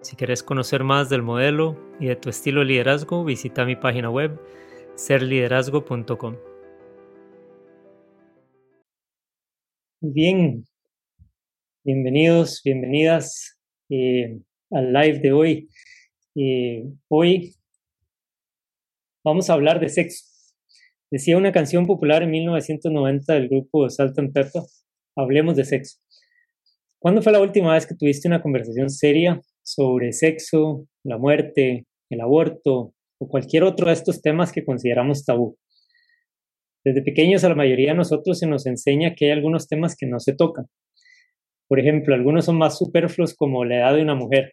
Si quieres conocer más del modelo y de tu estilo de liderazgo, visita mi página web serliderazgo.com. Bien, bienvenidos, bienvenidas eh, al live de hoy. Eh, hoy vamos a hablar de sexo. Decía una canción popular en 1990 del grupo Salt and Pepper, hablemos de sexo. ¿Cuándo fue la última vez que tuviste una conversación seria sobre sexo, la muerte, el aborto o cualquier otro de estos temas que consideramos tabú. Desde pequeños a la mayoría de nosotros se nos enseña que hay algunos temas que no se tocan. Por ejemplo, algunos son más superfluos como la edad de una mujer.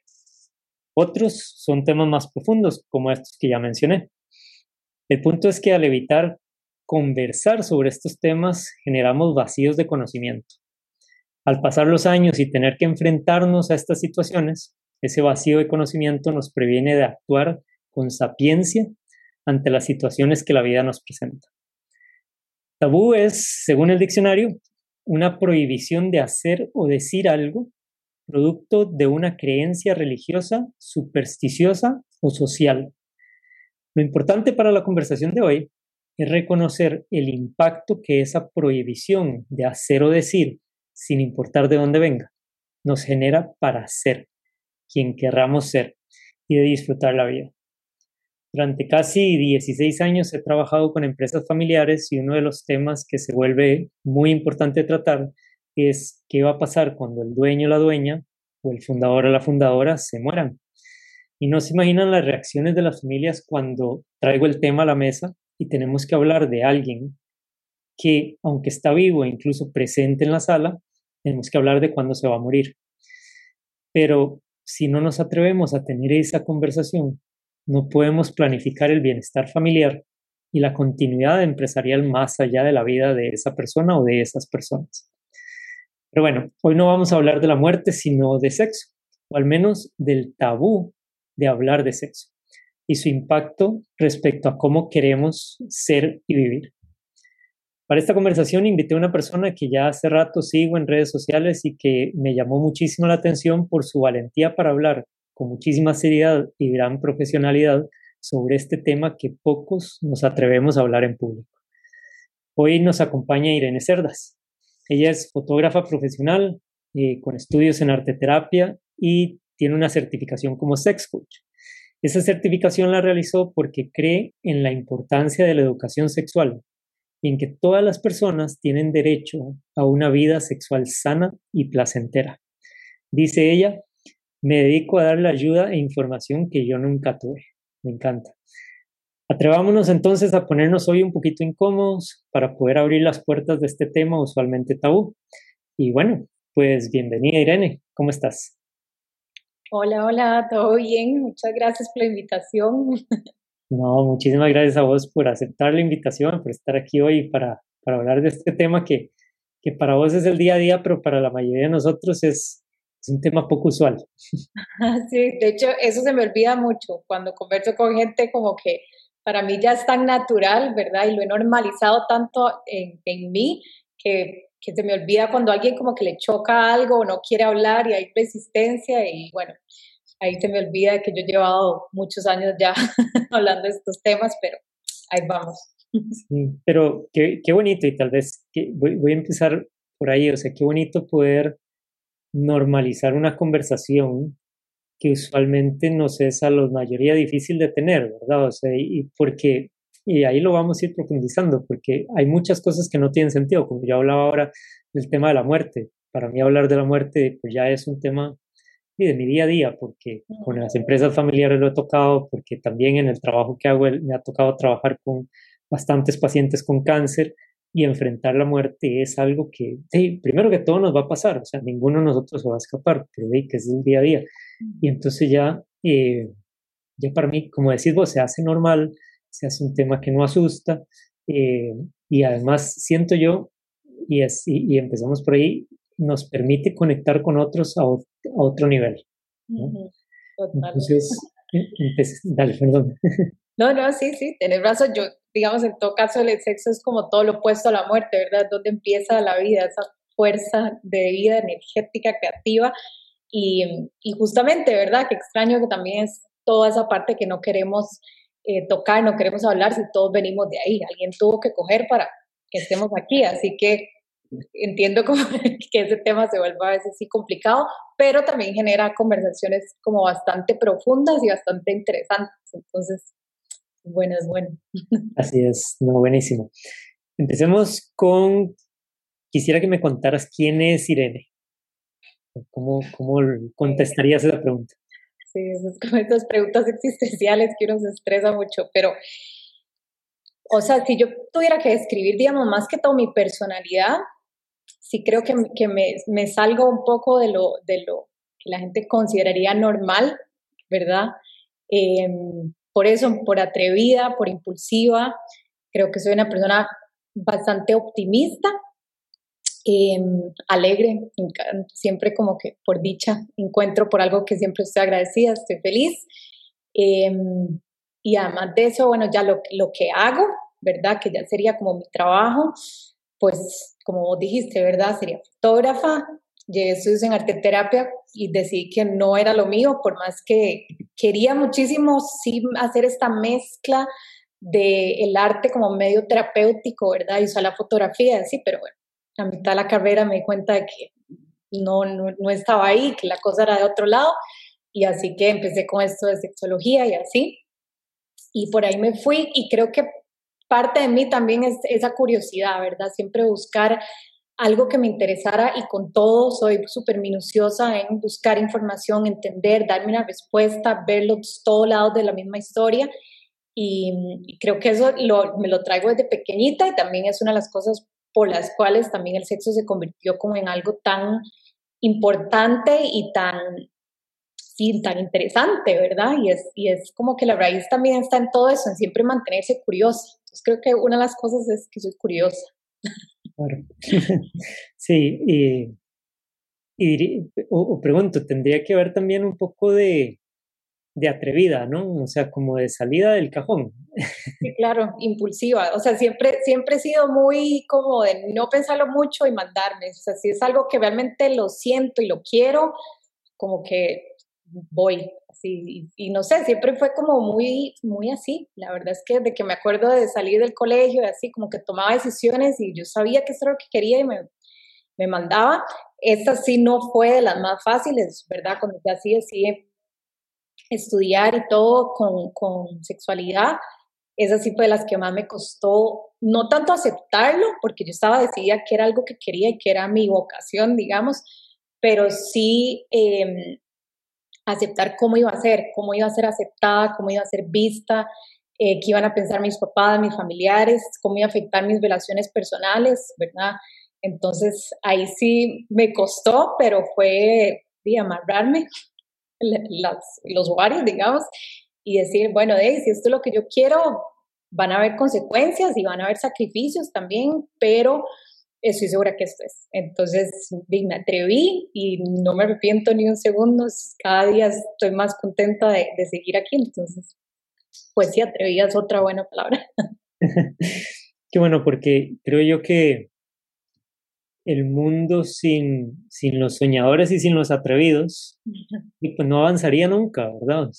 Otros son temas más profundos como estos que ya mencioné. El punto es que al evitar conversar sobre estos temas generamos vacíos de conocimiento. Al pasar los años y tener que enfrentarnos a estas situaciones, ese vacío de conocimiento nos previene de actuar con sapiencia ante las situaciones que la vida nos presenta. Tabú es, según el diccionario, una prohibición de hacer o decir algo producto de una creencia religiosa, supersticiosa o social. Lo importante para la conversación de hoy es reconocer el impacto que esa prohibición de hacer o decir, sin importar de dónde venga, nos genera para ser quien querramos ser y de disfrutar la vida. Durante casi 16 años he trabajado con empresas familiares y uno de los temas que se vuelve muy importante tratar es qué va a pasar cuando el dueño o la dueña o el fundador o la fundadora se mueran. Y no se imaginan las reacciones de las familias cuando traigo el tema a la mesa y tenemos que hablar de alguien que, aunque está vivo e incluso presente en la sala, tenemos que hablar de cuándo se va a morir. Pero si no nos atrevemos a tener esa conversación, no podemos planificar el bienestar familiar y la continuidad empresarial más allá de la vida de esa persona o de esas personas. Pero bueno, hoy no vamos a hablar de la muerte, sino de sexo, o al menos del tabú de hablar de sexo y su impacto respecto a cómo queremos ser y vivir. Para esta conversación invité a una persona que ya hace rato sigo en redes sociales y que me llamó muchísimo la atención por su valentía para hablar con muchísima seriedad y gran profesionalidad sobre este tema que pocos nos atrevemos a hablar en público. Hoy nos acompaña Irene Cerdas. Ella es fotógrafa profesional eh, con estudios en arte terapia y tiene una certificación como sex coach. Esa certificación la realizó porque cree en la importancia de la educación sexual en que todas las personas tienen derecho a una vida sexual sana y placentera. Dice ella, me dedico a darle ayuda e información que yo nunca tuve. Me encanta. Atrevámonos entonces a ponernos hoy un poquito incómodos para poder abrir las puertas de este tema usualmente tabú. Y bueno, pues bienvenida Irene, ¿cómo estás? Hola, hola, todo bien, muchas gracias por la invitación. No, muchísimas gracias a vos por aceptar la invitación, por estar aquí hoy para, para hablar de este tema que, que para vos es el día a día, pero para la mayoría de nosotros es, es un tema poco usual. Sí, de hecho, eso se me olvida mucho cuando converso con gente como que para mí ya es tan natural, ¿verdad? Y lo he normalizado tanto en, en mí que, que se me olvida cuando alguien como que le choca algo o no quiere hablar y hay resistencia y bueno, ahí se me olvida que yo he llevado muchos años ya hablando de estos temas, pero ahí vamos. Pero qué, qué bonito y tal vez que voy, voy, a empezar por ahí, o sea, qué bonito poder normalizar una conversación que usualmente nos es a la mayoría difícil de tener, ¿verdad? O sea, y porque, y ahí lo vamos a ir profundizando, porque hay muchas cosas que no tienen sentido, como yo hablaba ahora del tema de la muerte. Para mí hablar de la muerte pues ya es un tema y de mi día a día, porque con las empresas familiares lo he tocado, porque también en el trabajo que hago me ha tocado trabajar con bastantes pacientes con cáncer y enfrentar la muerte es algo que, primero que todo nos va a pasar, o sea, ninguno de nosotros se va a escapar, pero que es el día a día. Y entonces ya, eh, ya para mí, como decís vos, se hace normal, se hace un tema que no asusta eh, y además siento yo, y, es, y, empezamos por ahí, nos permite conectar con otros a, otro nivel. Entonces, dale, perdón. No, no, sí, sí, tenés razón. Yo, digamos, en todo caso, el sexo es como todo lo opuesto a la muerte, ¿verdad? Donde empieza la vida, esa fuerza de vida energética, creativa. Y, y justamente, ¿verdad? Qué extraño que también es toda esa parte que no queremos eh, tocar, no queremos hablar si todos venimos de ahí. Alguien tuvo que coger para que estemos aquí. Así que entiendo como que ese tema se vuelva a veces así complicado, pero también genera conversaciones como bastante profundas y bastante interesantes. Entonces, bueno, es bueno. Así es, no, buenísimo. Empecemos con, quisiera que me contaras quién es Irene. ¿Cómo, cómo contestarías esa pregunta? Sí, esas, como esas preguntas existenciales que uno se estresa mucho, pero, o sea, si yo tuviera que describir, digamos, más que todo mi personalidad, sí creo que, me, salgo un poco de lo, de lo que la gente consideraría normal, ¿verdad? Em, por eso, por atrevida, por impulsiva, creo que soy una persona bastante optimista, Em, alegre, siempre como que por dicha encuentro por algo que siempre estoy agradecida, estoy feliz. Em, y además de eso, bueno, ya lo, lo que hago, ¿verdad? Que ya sería como mi trabajo, pues como vos dijiste, ¿verdad? Sería fotógrafa, llegué estudios en arteterapia y decidí que no era lo mío, por más que quería muchísimo sí hacer esta mezcla de el arte como medio terapéutico, ¿verdad? Y usar la fotografía, sí, pero bueno, a mitad de la carrera me di cuenta de que no, no, estaba ahí, que la cosa era de otro lado, y así que empecé con esto de sexología y así. Y por ahí me fui y creo que parte de mí también es esa curiosidad, ¿verdad? Siempre buscar algo que me interesara y con todo soy súper minuciosa en buscar información, entender, darme una respuesta, ver los todos lados de la misma historia. Y, creo que eso me lo traigo desde pequeñita y también es una de las cosas por las cuales también el sexo se convirtió como en algo tan importante y tan, tan interesante, ¿verdad? Y es, y es como que la raíz también está en todo eso, en siempre mantenerse curiosa. Entonces creo que una de las cosas es que soy curiosa. Claro. sí, y, y o, pregunto, tendría que ver también un poco de, de atrevida, ¿no? O sea, como de salida del cajón. Sí, claro, impulsiva. O sea, siempre, siempre he sido muy como de no pensarlo mucho y mandarme. O sea, si es algo que realmente lo siento y lo quiero, como que voy. Así, y, no sé, siempre fue como muy, muy así. La verdad es que de que me acuerdo de salir del colegio y así, como que tomaba decisiones y yo sabía que eso era lo que quería y me, me mandaba. Esta sí no fue de las más fáciles, ¿verdad? Cuando ya sí decidí estudiar y todo con, con sexualidad, esa sí fue de las que más me costó, no tanto aceptarlo, porque yo estaba decidida que era algo que quería y que era mi vocación, digamos, pero sí em, aceptar cómo iba a ser, cómo iba a ser aceptada, cómo iba a ser vista, eh, qué iban a pensar mis papás, mis familiares, cómo iba a afectar mis relaciones personales, ¿verdad? Entonces ahí sí me costó, pero fue de amarrarme los ovarios, digamos, y decir, bueno, de si esto es lo que yo quiero, van a haber consecuencias y van a haber sacrificios también, pero estoy segura que esto es. Entonces, me atreví y no me arrepiento ni un segundo, cada día estoy más contenta de, de seguir aquí, entonces, pues sí, atrevida es otra buena palabra. Qué bueno, porque creo yo que el mundo sin, sin los soñadores y sin los atrevidos, y pues no avanzaría nunca, ¿verdad?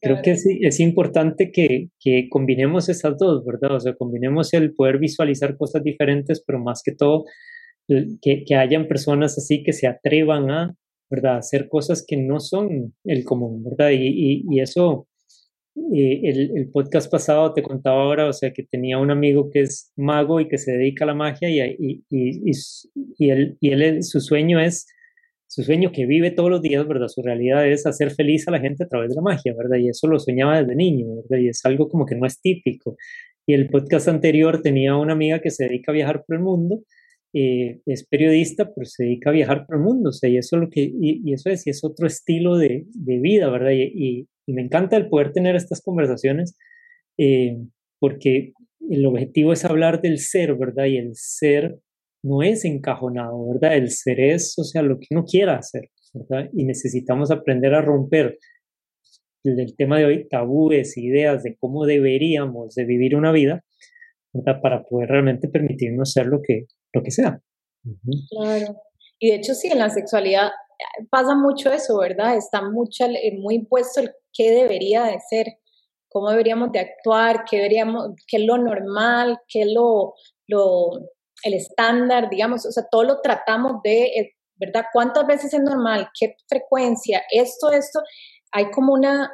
creo que es, es importante que, que, combinemos esas dos, ¿verdad? O sea, combinemos el poder visualizar cosas diferentes, pero más que todo, que, que hayan personas así que se atrevan a, ¿verdad? Hacer cosas que no son el común, ¿verdad? Y, y, y eso el, podcast pasado te contaba ahora, o sea, que tenía un amigo que es mago y que se dedica a la magia y, y, y, y él, y él, su sueño es, su sueño que vive todos los días, ¿verdad? Su realidad es hacer feliz a la gente a través de la magia, ¿verdad? Y eso lo soñaba desde niño, ¿verdad? Y es algo como que no es típico. Y el podcast anterior tenía una amiga que se dedica a viajar por el mundo eh, es periodista, pero se dedica a viajar por el mundo, o sea, y eso, lo que, y, eso es, y es otro estilo de, de vida, ¿verdad? Y, y me encanta el poder tener estas conversaciones eh, porque el objetivo es hablar del ser, ¿verdad? Y el ser no es encajonado, ¿verdad? El ser es, o sea, lo que uno quiera hacer, ¿verdad? Y necesitamos aprender a romper el, tema de hoy, tabúes, ideas de cómo deberíamos de vivir una vida, ¿verdad? Para poder realmente permitirnos ser lo que, lo que sea. Claro. Y de hecho, sí, en la sexualidad pasa mucho eso, ¿verdad? Está mucho, muy impuesto el qué debería de ser, cómo deberíamos de actuar, qué, deberíamos, qué es lo normal, qué es lo, lo, el estándar, digamos, o sea, todo lo tratamos de, eh, ¿verdad? ¿Cuántas veces es normal? ¿Qué frecuencia? Esto, esto, hay como una,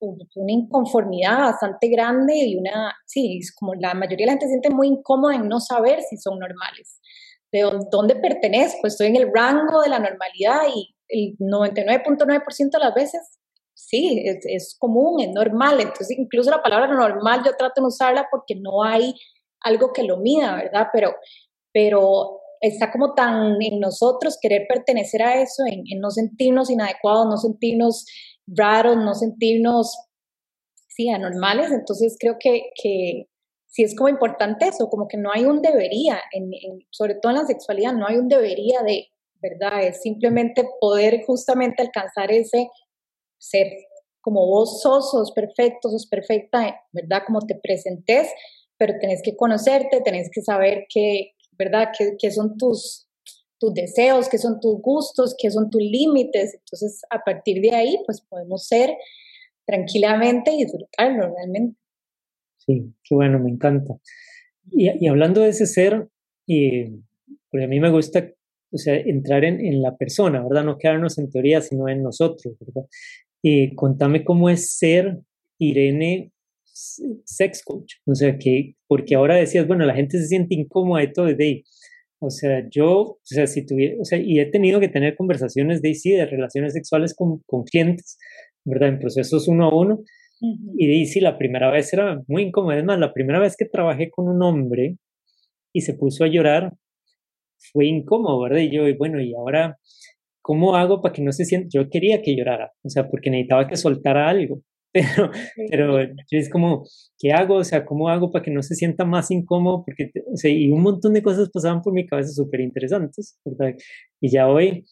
una inconformidad bastante grande y una, sí, es como la mayoría de la gente se siente muy incómoda en no saber si son normales de dónde pertenezco, estoy en el rango de la normalidad y el 99.9% de las veces sí, es, común, es normal. Entonces, incluso la palabra normal yo trato de usarla porque no hay algo que lo mida, ¿verdad? Pero, pero está como tan en nosotros querer pertenecer a eso, en, no sentirnos inadecuados, no sentirnos raros, no sentirnos, sí, anormales. Entonces, creo que sí es como importante eso, como que no hay un debería, sobre todo en la sexualidad, no hay un debería de, ¿verdad? Es simplemente poder justamente alcanzar ese ser como vos sos, sos perfecto, sos perfecta, ¿verdad? Como te presentes, pero tenés que conocerte, tenés que saber qué, ¿verdad? Qué, son tus, tus deseos, qué son tus gustos, qué son tus límites. Entonces, a partir de ahí, pues podemos ser tranquilamente y disfrutarlo realmente. Sí, qué bueno, me encanta. Y, hablando de ese ser, y, porque a mí me gusta o sea, entrar en, en, la persona, ¿verdad? No quedarnos en teoría, sino en nosotros, ¿verdad? Y contame cómo es ser Irene sex coach. O sea, que, porque ahora decías, bueno, la gente se siente incómoda de todo, de ahí. O sea, yo, o sea, si tuviera, o sea, y he tenido que tener conversaciones de sí, de relaciones sexuales con, con clientes, ¿verdad? En procesos uno a uno, y sí, la primera vez era muy incómodo. Es más, la primera vez que trabajé con un hombre y se puso a llorar, fue incómodo, ¿verdad? Y yo, bueno, y ahora, ¿cómo hago para que no se sienta? Yo quería que llorara, o sea, porque necesitaba que soltara algo. Pero, pero es como, ¿qué hago? O sea, ¿cómo hago para que no se sienta más incómodo? Porque, o sea, y un montón de cosas pasaban por mi cabeza súper interesantes, ¿verdad? Y ya hoy,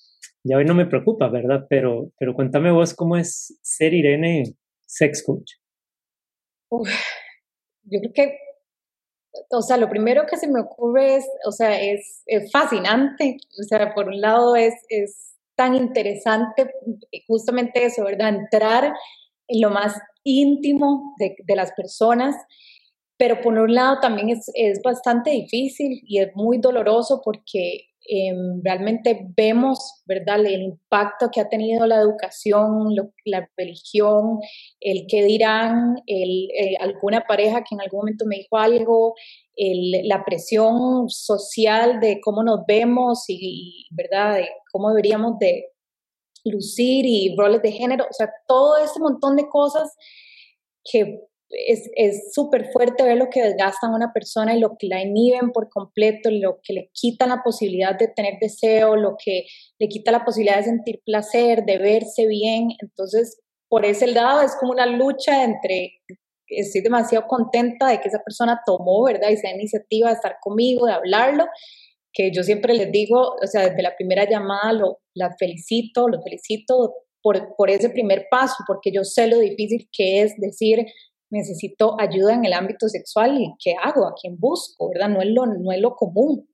ya hoy no me preocupa, ¿verdad? Pero, pero cuéntame vos cómo es ser Irene sex coach? yo creo que, o sea, lo primero que se me ocurre es, o sea, es, fascinante. O sea, por un lado es, es tan interesante justamente eso, ¿verdad? Entrar en lo más íntimo de, de las personas, pero por un lado también es, es, bastante difícil y es muy doloroso porque Em, realmente vemos, ¿verdad?, el impacto que ha tenido la educación, la religión, el que dirán, el, eh, alguna pareja que en algún momento me dijo algo, la presión social de cómo nos vemos y, ¿verdad?, de cómo deberíamos de lucir y roles de género, o sea, todo ese montón de cosas que es súper fuerte ver lo que desgastan a una persona y lo que la inhiben por completo, lo que le quita la posibilidad de tener deseo, lo que le quita la posibilidad de sentir placer, de verse bien. Entonces, por ese lado es como una lucha entre, estoy demasiado contenta de que esa persona tomó, ¿verdad? Y sea iniciativa de estar conmigo, de hablarlo, que yo siempre les digo, o sea, desde la primera llamada lo, la felicito, lo felicito por, por ese primer paso, porque yo sé lo difícil que es decir, necesito ayuda en el ámbito sexual y qué hago, a quién busco, ¿verdad? No es lo, no es lo común.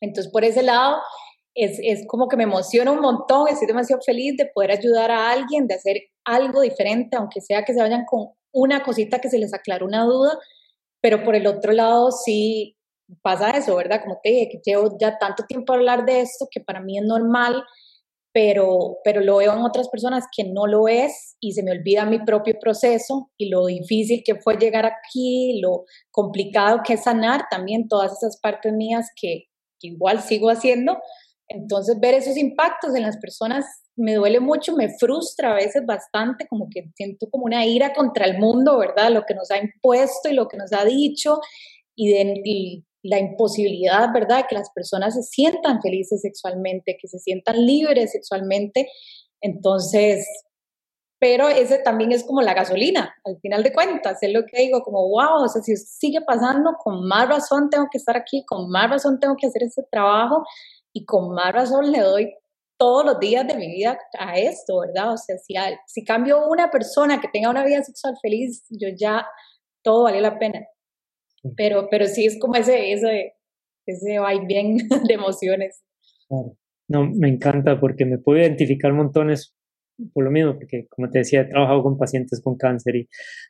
Entonces, por ese lado, es, es como que me emociona un montón, estoy demasiado feliz de poder ayudar a alguien, de hacer algo diferente, aunque sea que se vayan con una cosita que se les aclaró una duda, pero por el otro lado sí pasa eso, ¿verdad? Como te dije, que llevo ya tanto tiempo a hablar de esto que para mí es normal pero, pero lo veo en otras personas que no lo es y se me olvida mi propio proceso y lo difícil que fue llegar aquí, lo complicado que es sanar también todas esas partes mías que, igual sigo haciendo. Entonces ver esos impactos en las personas me duele mucho, me frustra a veces bastante, como que siento como una ira contra el mundo, ¿verdad? Lo que nos ha impuesto y lo que nos ha dicho y, de, y la imposibilidad, ¿verdad?, que las personas se sientan felices sexualmente, que se sientan libres sexualmente. Entonces, pero ese también es como la gasolina, al final de cuentas, es lo que digo, como, wow, o sea, si sigue pasando, con más razón tengo que estar aquí, con más razón tengo que hacer ese trabajo y con más razón le doy todos los días de mi vida a esto, ¿verdad? O sea, si, si cambio una persona que tenga una vida sexual feliz, yo ya, todo vale la pena. Pero, pero sí es como ese, ese, ese bien de emociones. No, me encanta porque me puedo identificar montones por lo mismo, porque como te decía, he trabajado con pacientes con cáncer y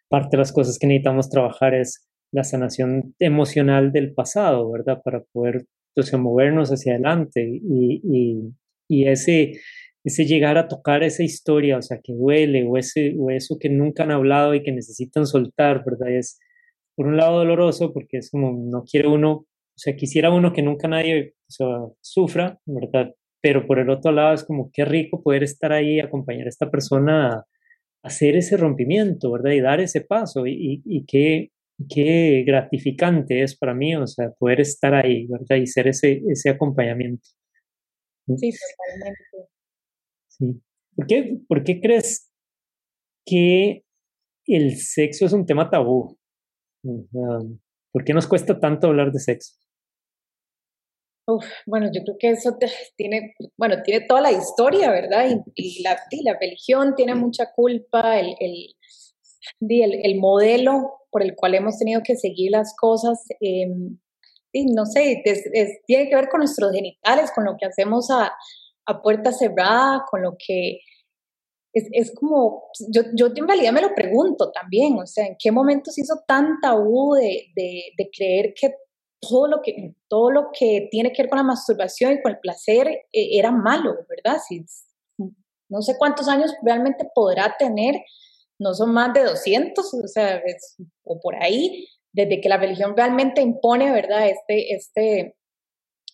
parte de las cosas que necesitamos trabajar es la sanación emocional del pasado, ¿verdad? Para poder entonces, movernos hacia adelante y, y, y, ese, ese llegar a tocar esa historia, o sea, que duele o, ese, o eso que nunca han hablado y que necesitan soltar, ¿verdad? Es por un lado doloroso porque es como no quiere uno, o sea, quisiera uno que nunca nadie o sea, sufra, ¿verdad? pero por el otro lado es como qué rico poder estar ahí, acompañar a esta persona a hacer ese rompimiento, ¿verdad? Y dar ese paso y, y, qué, qué gratificante es para mí, o sea, poder estar ahí, ¿verdad? Y ser ese, ese acompañamiento. Sí, totalmente. Sí. ¿Por qué, ¿Por qué crees que el sexo es un tema tabú? ¿Por qué nos cuesta tanto hablar de sexo? bueno, yo creo que eso tiene, bueno, tiene toda la historia, ¿verdad? Y, la, la, religión tiene mucha culpa, el, el, el, modelo por el cual hemos tenido que seguir las cosas, eh, no sé, tiene que ver con nuestros genitales, con lo que hacemos a, a puerta cerrada, con lo que es, es, como, yo, yo en realidad me lo pregunto también, o sea, ¿en qué momento se hizo tan tabú de, de, creer que todo lo que, todo lo que tiene que ver con la masturbación y con el placer eh, era malo, ¿verdad? Si, no sé cuántos años realmente podrá tener, no son más de 200, o sea, o por ahí, desde que la religión realmente impone, ¿verdad? Este, este,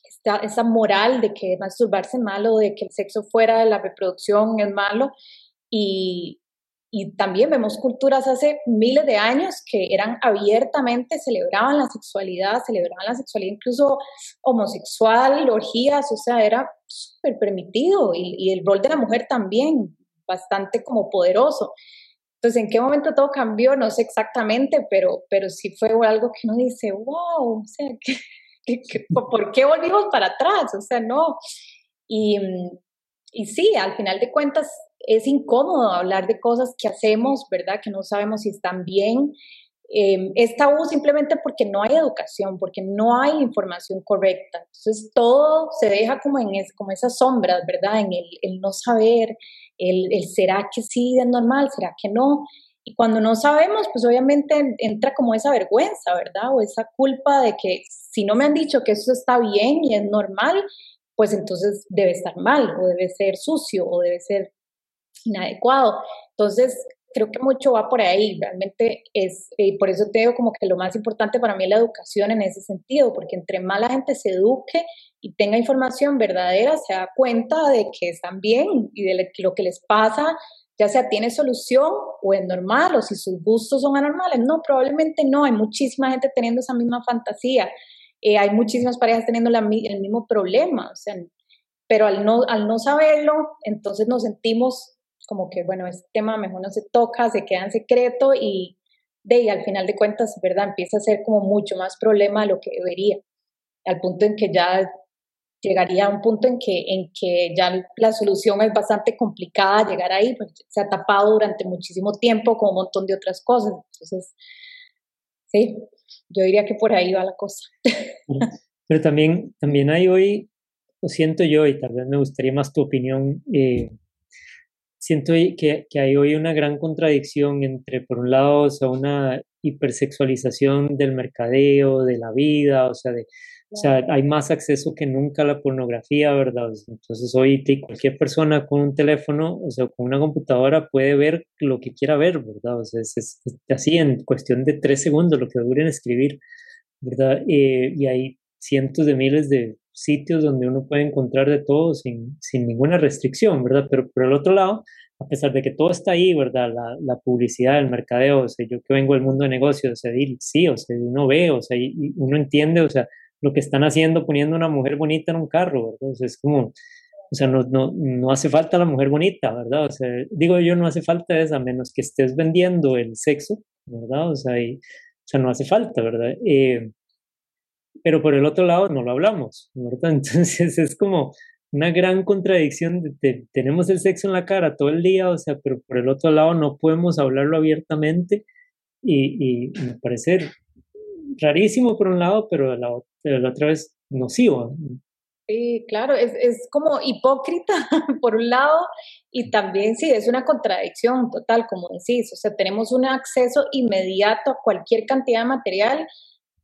esta, esa moral de que masturbarse es malo, de que el sexo fuera de la reproducción es malo, y, y también vemos culturas hace miles de años que eran abiertamente, celebraban la sexualidad, celebraban la sexualidad incluso homosexual, orgías, o sea, era súper permitido y, y, el rol de la mujer también, bastante como poderoso. Entonces, ¿en qué momento todo cambió? No sé exactamente, pero, pero sí fue algo que uno dice, wow, o sea, por qué volvimos para atrás? O sea, no. Y, y sí, al final de cuentas, es incómodo hablar de cosas que hacemos, ¿verdad? Que no sabemos si están bien. Eh, es tabú simplemente porque no hay educación, porque no hay información correcta. Entonces todo se deja como en es, como esas sombras, ¿verdad? En el, no saber, el, el, será que sí es normal, será que no. Y cuando no sabemos, pues obviamente entra como esa vergüenza, ¿verdad? O esa culpa de que si no me han dicho que eso está bien y es normal, pues entonces debe estar mal, o debe ser sucio, o debe ser inadecuado. Entonces, creo que mucho va por ahí, realmente es, y por eso te digo como que lo más importante para mí es la educación en ese sentido, porque entre más la gente se eduque y tenga información verdadera, se da cuenta de que están bien y de lo que les pasa, ya sea tiene solución o es normal, o si sus gustos son anormales. No, probablemente no, hay muchísima gente teniendo esa misma fantasía, eh, hay muchísimas parejas teniendo la, el mismo problema, o sea, pero al no, al no saberlo, entonces nos sentimos como que, bueno, este tema mejor no se toca, se queda en secreto y de ahí al final de cuentas, ¿verdad? Empieza a ser como mucho más problema de lo que debería, al punto en que ya llegaría a un punto en que, en que ya la solución es bastante complicada llegar ahí, pues se ha tapado durante muchísimo tiempo con un montón de otras cosas. Entonces, sí, yo diría que por ahí va la cosa. Pero también, también hay hoy, lo siento yo, y tal vez me gustaría más tu opinión, eh, siento que, que, hay hoy una gran contradicción entre, por un lado, o sea, una hipersexualización del mercadeo, de la vida, o sea, de, o sea, hay más acceso que nunca a la pornografía, ¿verdad? Entonces hoy cualquier persona con un teléfono, o sea, con una computadora puede ver lo que quiera ver, ¿verdad? O sea, es, así en cuestión de tres segundos lo que duren escribir, ¿verdad? Eh, y hay cientos de miles de sitios donde uno puede encontrar de todo sin, sin ninguna restricción, ¿verdad? Pero por el otro lado, a pesar de que todo está ahí, ¿verdad? La, la publicidad, el mercadeo, o sea, yo que vengo del mundo de negocios, o sea, sí, o sea, uno ve, o sea, y uno entiende, o sea, lo que están haciendo poniendo una mujer bonita en un carro, ¿verdad? O sea, es como, o sea, no, no, no hace falta la mujer bonita, ¿verdad? O sea, digo yo, no hace falta eso, a menos que estés vendiendo el sexo, ¿verdad? O sea, y, o sea no hace falta, ¿verdad? Eh, pero por el otro lado no lo hablamos, ¿verdad? Entonces es como una gran contradicción, de, tenemos el sexo en la cara todo el día, o sea, pero por el otro lado no podemos hablarlo abiertamente y, y me parece rarísimo por un lado, pero de la, de la otra vez nocivo. Sí, claro, es, es como hipócrita por un lado y también sí, es una contradicción total, como decís, o sea, tenemos un acceso inmediato a cualquier cantidad de material,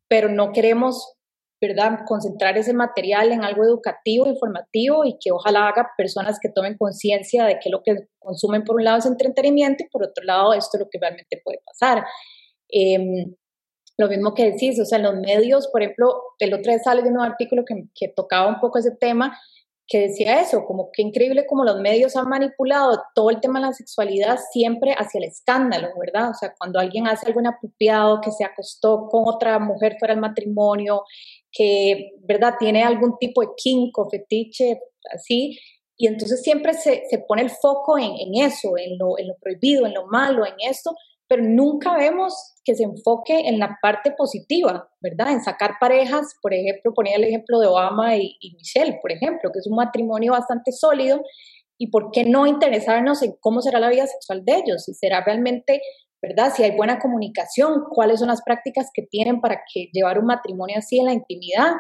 pero no queremos, ¿verdad?, concentrar ese material en algo educativo, informativo y que ojalá haga personas que tomen conciencia de que lo que consumen por un lado es entretenimiento y por otro lado esto es lo que realmente puede pasar. Eh, lo mismo que decís, o sea, en los medios, por ejemplo, el otro día sale de un artículo que, que tocaba un poco ese tema, que decía eso, como que increíble como los medios han manipulado todo el tema de la sexualidad siempre hacia el escándalo, ¿verdad? O sea, cuando alguien hace algo inapropiado, que se acostó con otra mujer fuera del matrimonio, que, ¿verdad? Tiene algún tipo de quinco, fetiche, así, y entonces siempre se, se pone el foco en, en eso, en lo, en lo prohibido, en lo malo, en esto, pero nunca vemos que se enfoque en la parte positiva, ¿verdad? En sacar parejas, por ejemplo, ponía el ejemplo de Obama y, Michelle, por ejemplo, que es un matrimonio bastante sólido, y por qué no interesarnos en cómo será la vida sexual de ellos, si será realmente, ¿verdad? Si hay buena comunicación, cuáles son las prácticas que tienen para que llevar un matrimonio así en la intimidad,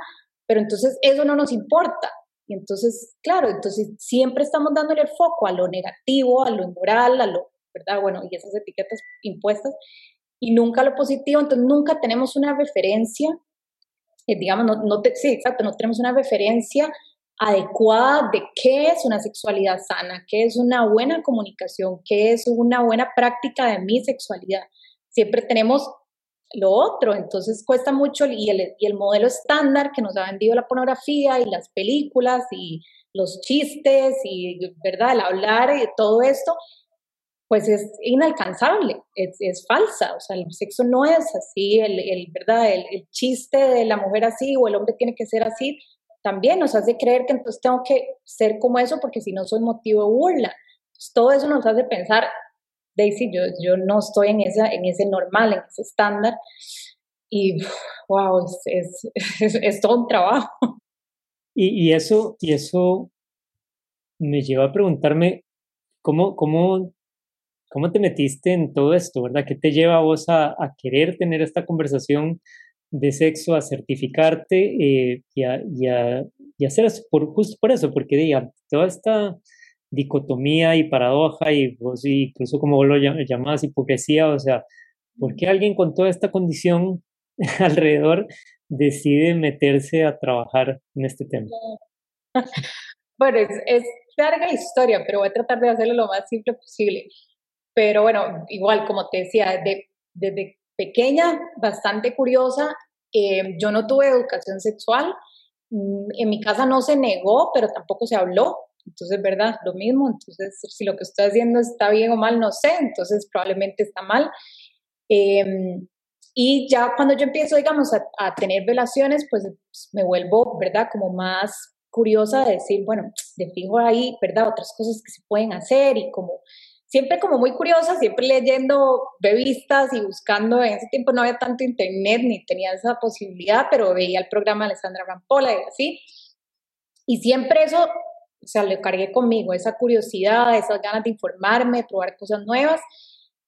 pero entonces eso no nos importa. Y entonces, claro, entonces siempre estamos dándole el foco a lo negativo, a lo inmoral, a lo ¿verdad? Bueno, y esas etiquetas impuestas, y nunca lo positivo, entonces nunca tenemos una referencia, eh, digamos, no, no sí, exacto, no tenemos una referencia adecuada de qué es una sexualidad sana, qué es una buena comunicación, qué es una buena práctica de mi sexualidad. Siempre tenemos lo otro, entonces cuesta mucho y el, y el modelo estándar que nos ha vendido la pornografía y las películas y los chistes y, ¿verdad?, el hablar y todo esto, pues es inalcanzable, es, es, falsa, o sea, el sexo no es así, el, el ¿verdad? El, el, chiste de la mujer así o el hombre tiene que ser así, también nos hace creer que entonces tengo que ser como eso porque si no soy motivo de burla. Entonces, todo eso nos hace pensar, Daisy, yo, yo no estoy en, esa, en ese normal, en ese estándar, y wow, es, es, es, todo un trabajo. Y, y, eso, y eso me lleva a preguntarme, ¿cómo, cómo ¿Cómo te metiste en todo esto, verdad? ¿Qué te lleva a vos a, querer tener esta conversación de sexo, a certificarte eh, y, a, y, hacer eso, por, justo por eso, porque diga, toda esta dicotomía y paradoja y vos incluso como vos lo llamás hipocresía, o sea, ¿por qué alguien con toda esta condición alrededor decide meterse a trabajar en este tema? Bueno, es, es larga historia, pero voy a tratar de hacerlo lo más simple posible. Pero bueno, igual como te decía, desde, desde pequeña, bastante curiosa, eh, yo no tuve educación sexual, mm, en mi casa no se negó, pero tampoco se habló, entonces, ¿verdad? Lo mismo, entonces, si lo que estoy haciendo está bien o mal, no sé, entonces probablemente está mal. Em, y ya cuando yo empiezo, digamos, a, a, tener relaciones, pues me vuelvo, ¿verdad? Como más curiosa de decir, bueno, de fijo ahí, ¿verdad? Otras cosas que se pueden hacer y como siempre como muy curiosa, siempre leyendo revistas y buscando, en ese tiempo no había tanto internet ni tenía esa posibilidad, pero veía el programa de Alessandra Rampola y así. Y siempre eso, o sea, lo cargué conmigo, esa curiosidad, esas ganas de informarme, probar cosas nuevas.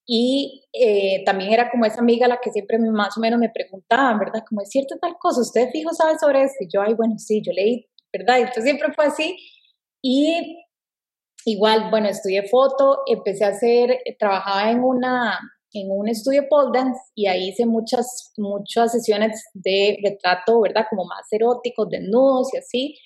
Y eh, también era como esa amiga la que siempre más o menos me preguntaban, ¿verdad? Como es cierto tal cosa, ¿usted fijo sabe sobre esto? Y yo, ay, bueno, sí, yo leí, ¿verdad? Entonces siempre fue así. Y igual, bueno, estudié foto, empecé a hacer, eh, trabajaba en una en un estudio pole dance y ahí hice muchas, muchas sesiones de retrato, ¿verdad? Como más eróticos, desnudos y así.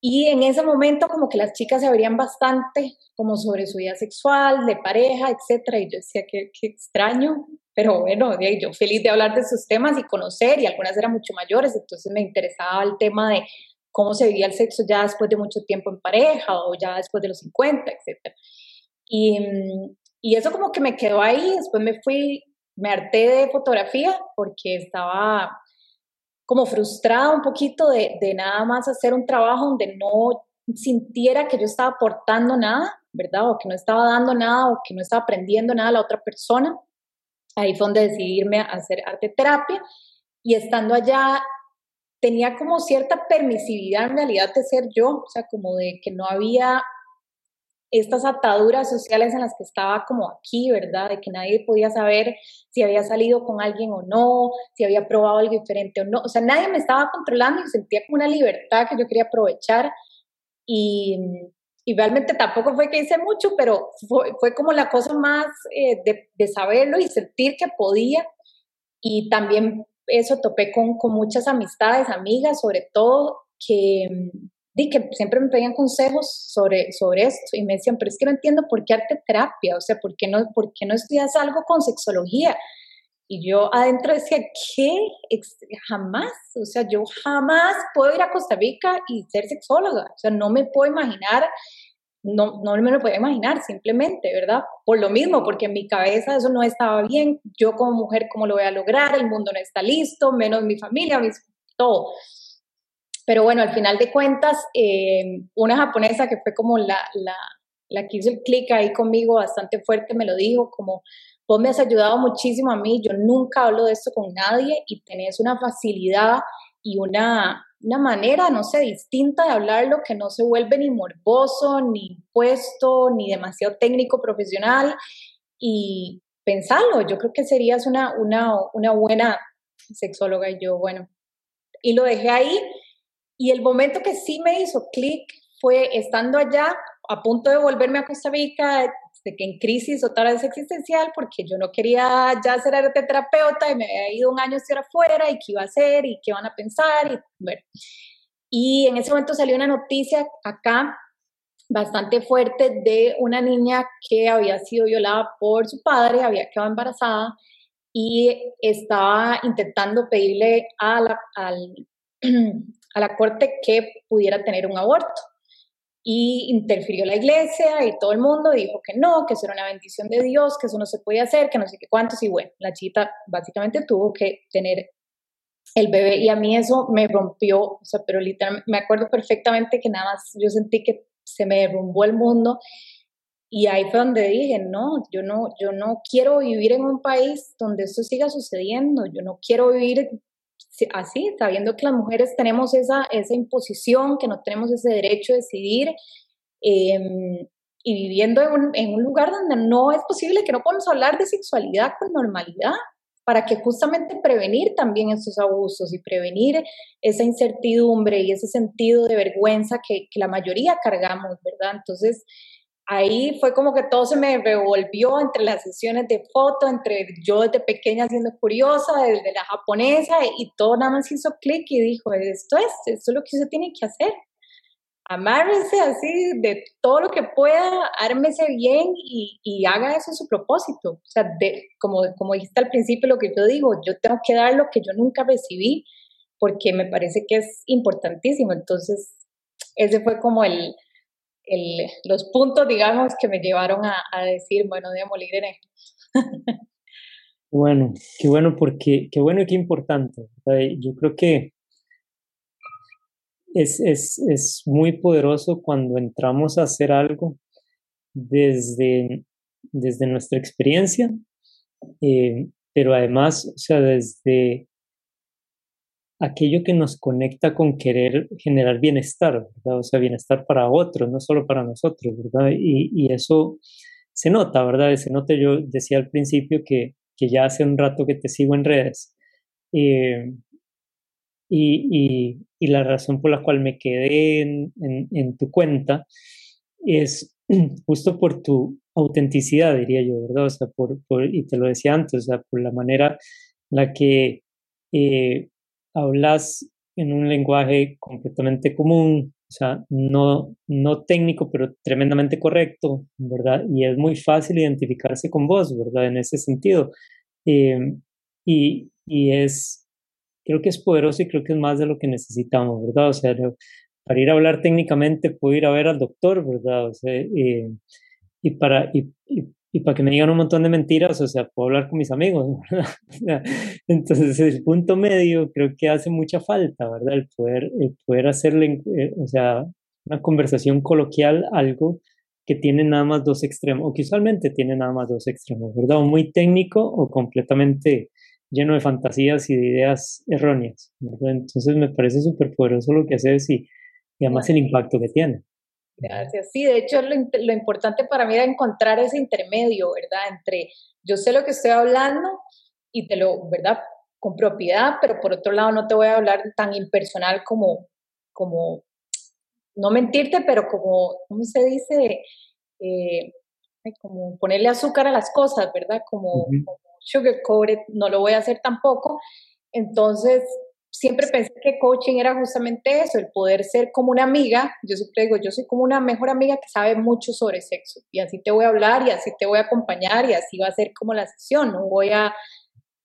Y en ese momento como que las chicas se abrían bastante como sobre su vida sexual, de pareja, etcétera, y yo decía qué extraño, pero bueno, yo feliz de hablar de esos temas y conocer, y algunas eran mucho mayores, entonces me interesaba el tema de cómo se vivía el sexo ya después de mucho tiempo en pareja o ya después de los 50, etc. Y, y eso como que me quedó ahí, después me fui, me harté de fotografía porque estaba como frustrada un poquito de, de, nada más hacer un trabajo donde no, sintiera que yo estaba aportando nada, ¿verdad? O que no estaba dando nada o que no estaba aprendiendo nada a la otra persona. Ahí fue donde decidí irme a hacer arte terapia y estando allá tenía como cierta permisividad en realidad de ser yo, o sea, como de que no había estas ataduras sociales en las que estaba como aquí, ¿verdad? De que nadie podía saber si había salido con alguien o no, si había probado algo diferente o no. O sea, nadie me estaba controlando y sentía como una libertad que yo quería aprovechar. Y, realmente tampoco fue que hice mucho, pero fue, fue como la cosa más eh, de, de, saberlo y sentir que podía. Y también eso topé con, con muchas amistades, amigas, sobre todo, que, di que siempre me pedían consejos sobre, sobre esto y me decían, pero es que no entiendo por qué arte terapia, o sea, ¿por qué no, por qué no estudias algo con sexología? Y yo adentro decía, ¿qué? Jamás, o sea, yo jamás puedo ir a Costa Rica y ser sexóloga, o sea, no me puedo imaginar, no, no me lo puedo imaginar simplemente, ¿verdad? Por lo mismo, porque en mi cabeza eso no estaba bien, yo como mujer, ¿cómo lo voy a lograr? El mundo no está listo, menos mi familia, todo. Pero bueno, al final de cuentas, eh, una japonesa que fue como la, la, la que hizo el clic ahí conmigo bastante fuerte me lo dijo, como vos me has ayudado muchísimo a mí, yo nunca hablo de esto con nadie y tenés una facilidad y una, una manera, no sé, distinta de hablarlo que no se vuelve ni morboso, ni impuesto, ni demasiado técnico, profesional. Y pensarlo, yo creo que serías una, una, una buena sexóloga y yo, bueno, y lo dejé ahí y el momento que sí me hizo clic fue estando allá, a punto de volverme a Costa Rica, de que en crisis otra vez existencial, porque yo no quería ya ser arte terapeuta y me había ido un año a estar afuera y qué iba a hacer y qué iban a pensar. Y, bueno. y en ese momento salió una noticia acá bastante fuerte de una niña que había sido violada por su padre, había quedado embarazada y estaba intentando pedirle a la, al, a la corte que pudiera tener un aborto. Y interfirió la iglesia y todo el mundo dijo que no, que eso era una bendición de Dios, que eso no se podía hacer, que no sé qué cuántos. Y bueno, la chita básicamente tuvo que tener el bebé y a mí eso me rompió, o sea, pero literalmente me acuerdo perfectamente que nada más yo sentí que se me derrumbó el mundo y ahí fue donde dije, no, yo no, yo no quiero vivir en un país donde esto siga sucediendo, yo no quiero vivir así, sabiendo que las mujeres tenemos esa, esa imposición, que no tenemos ese derecho a decidir em, y viviendo en un, en un, lugar donde no es posible que no podamos hablar de sexualidad con normalidad, para que justamente prevenir también esos abusos y prevenir esa incertidumbre y ese sentido de vergüenza que, que la mayoría cargamos, ¿verdad? Entonces, ahí fue como que todo se me revolvió entre las sesiones de foto, entre yo desde pequeña siendo curiosa, desde la japonesa, y todo nada más hizo clic y dijo, esto es, esto es lo que usted tiene que hacer. Amárrese así de todo lo que pueda, ármese bien y, haga eso su propósito. O sea, como, como dijiste al principio, lo que yo digo, yo tengo que dar lo que yo nunca recibí porque me parece que es importantísimo. Entonces, ese fue como el, el, los puntos, digamos, que me llevaron a, decir, bueno, démosle Irene. bueno, qué bueno, porque qué bueno y qué importante. Yo creo que es, es, es muy poderoso cuando entramos a hacer algo desde, desde nuestra experiencia, eh, pero además, o sea, desde aquello que nos conecta con querer generar bienestar, ¿verdad? O sea, bienestar para otros, no solo para nosotros, ¿verdad? Y, y eso se nota, ¿verdad? Se nota, yo decía al principio que, que ya hace un rato que te sigo en redes. Eh, y, y, y, la razón por la cual me quedé en, en, en, tu cuenta es justo por tu autenticidad, diría yo, ¿verdad? O sea, por, por, y te lo decía antes, o sea, por la manera en la que eh, hablas en un lenguaje completamente común, o sea, no, no técnico, pero tremendamente correcto, ¿verdad? Y es muy fácil identificarse con vos, ¿verdad? En ese sentido. Eh, y, y es, creo que es poderoso y creo que es más de lo que necesitamos, ¿verdad? O sea, para ir a hablar técnicamente puedo ir a ver al doctor, ¿verdad? O sea, eh, y para, y, y para que me digan un montón de mentiras, o sea, puedo hablar con mis amigos, ¿verdad? Entonces, el punto medio creo que hace mucha falta, ¿verdad? El poder, el poder hacerle, eh, o sea, una conversación coloquial, algo que tiene nada más dos extremos, o que usualmente tiene nada más dos extremos, ¿verdad? O muy técnico o completamente lleno de fantasías y de ideas erróneas, ¿verdad? Entonces me parece súper poderoso lo que haces y, y además el impacto que tiene. Gracias. Sí, de hecho lo, lo, importante para mí era encontrar ese intermedio, ¿verdad? Entre yo sé lo que estoy hablando y te lo, ¿verdad? Con propiedad, pero por otro lado no te voy a hablar tan impersonal como, como no mentirte, pero como, ¿cómo se dice? Eh, como ponerle azúcar a las cosas, ¿verdad? Como, sugar -coated, no lo voy a hacer tampoco. Entonces, siempre pensé que coaching era justamente eso, el poder ser como una amiga. Yo siempre digo, yo soy como una mejor amiga que sabe mucho sobre sexo y así te voy a hablar y así te voy a acompañar y así va a ser como la sesión. No voy a,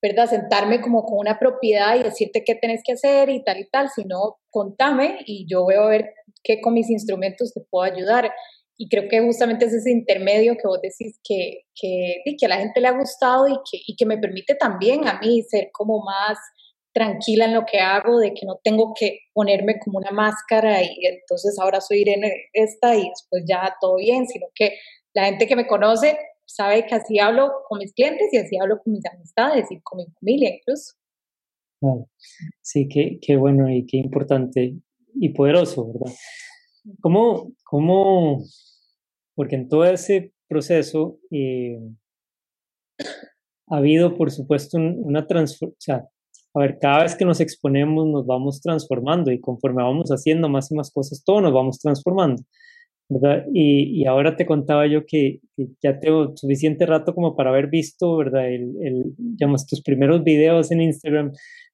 ¿verdad? Sentarme como con una propiedad y decirte qué tenés que hacer y tal y tal, sino contame y yo voy a ver qué con mis instrumentos te puedo ayudar. Y creo que justamente es ese intermedio que vos decís que, que, que a la gente le ha gustado y que, y que me permite también a mí ser como más tranquila en lo que hago, de que no tengo que ponerme como una máscara y entonces ahora soy Irene esta y después ya todo bien, sino que la gente que me conoce sabe que así hablo con mis clientes y así hablo con mis amistades y con mi familia incluso. Sí, qué, qué bueno y qué importante y poderoso, ¿verdad? ¿Cómo, cómo porque en todo ese proceso eh, ha habido, por supuesto, una transformación, a ver, cada vez que nos exponemos nos vamos transformando y conforme vamos haciendo más y más cosas, todo nos vamos transformando, ¿verdad? Y, ahora te contaba yo que, ya tengo suficiente rato como para haber visto, ¿verdad? El, el tus primeros videos en Instagram,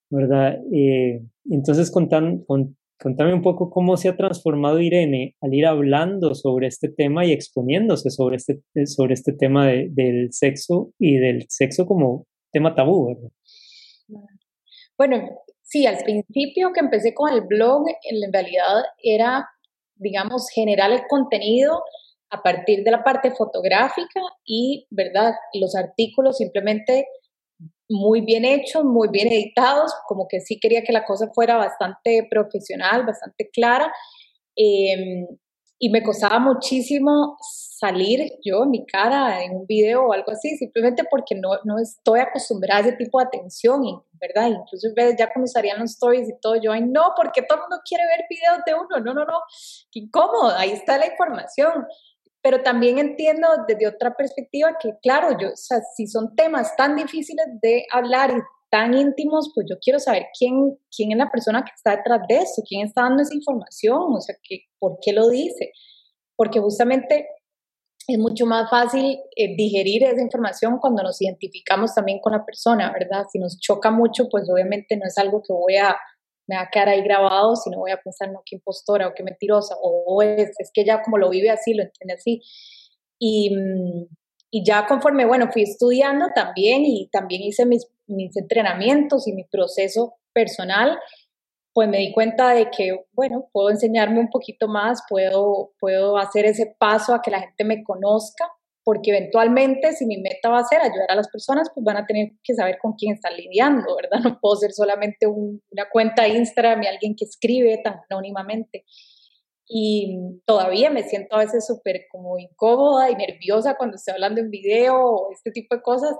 ¿verdad? Eh, entonces contan, con, Contame un poco cómo se ha transformado Irene al ir hablando sobre este tema y exponiéndose sobre este, sobre este tema del sexo y del sexo como tema tabú, ¿verdad? Bueno, sí, al principio que empecé con el blog, en realidad era, digamos, generar el contenido a partir de la parte fotográfica y, ¿verdad? Los artículos simplemente muy bien hechos, muy bien editados, como que sí quería que la cosa fuera bastante profesional, bastante clara. Em, y me costaba muchísimo salir yo, mi cara, en un video o algo así, simplemente porque no, no estoy acostumbrada a ese tipo de atención, ¿verdad? Incluso ya cuando salían los stories y todo, yo, ay, no, porque todo el mundo quiere ver videos de uno, no, no, no, qué incómodo, ahí está la información pero también entiendo desde otra perspectiva que, claro, yo, o sea, si son temas tan difíciles de hablar y tan íntimos, pues yo quiero saber quién, quién es la persona que está detrás de eso, quién está dando esa información, o sea, que, por qué lo dice. Porque justamente es mucho más fácil eh, digerir esa información cuando nos identificamos también con la persona, ¿verdad? Si nos choca mucho, pues obviamente no es algo que voy a me va a quedar ahí grabado, si no voy a pensar, no, qué impostora o qué mentirosa, o, es, es que ya como lo vive así, lo entiende así. Y, mm, y ya conforme, bueno, fui estudiando también y también hice mis, mis entrenamientos y mi proceso personal, pues me di cuenta de que, bueno, puedo enseñarme un poquito más, puedo, puedo hacer ese paso a que la gente me conozca porque eventualmente si mi meta va a ser ayudar a las personas, pues van a tener que saber con quién están lidiando, ¿verdad? No puedo ser solamente una cuenta de Instagram y alguien que escribe tan anónimamente. Y todavía me siento a veces súper como incómoda y nerviosa cuando estoy hablando en video o este tipo de cosas,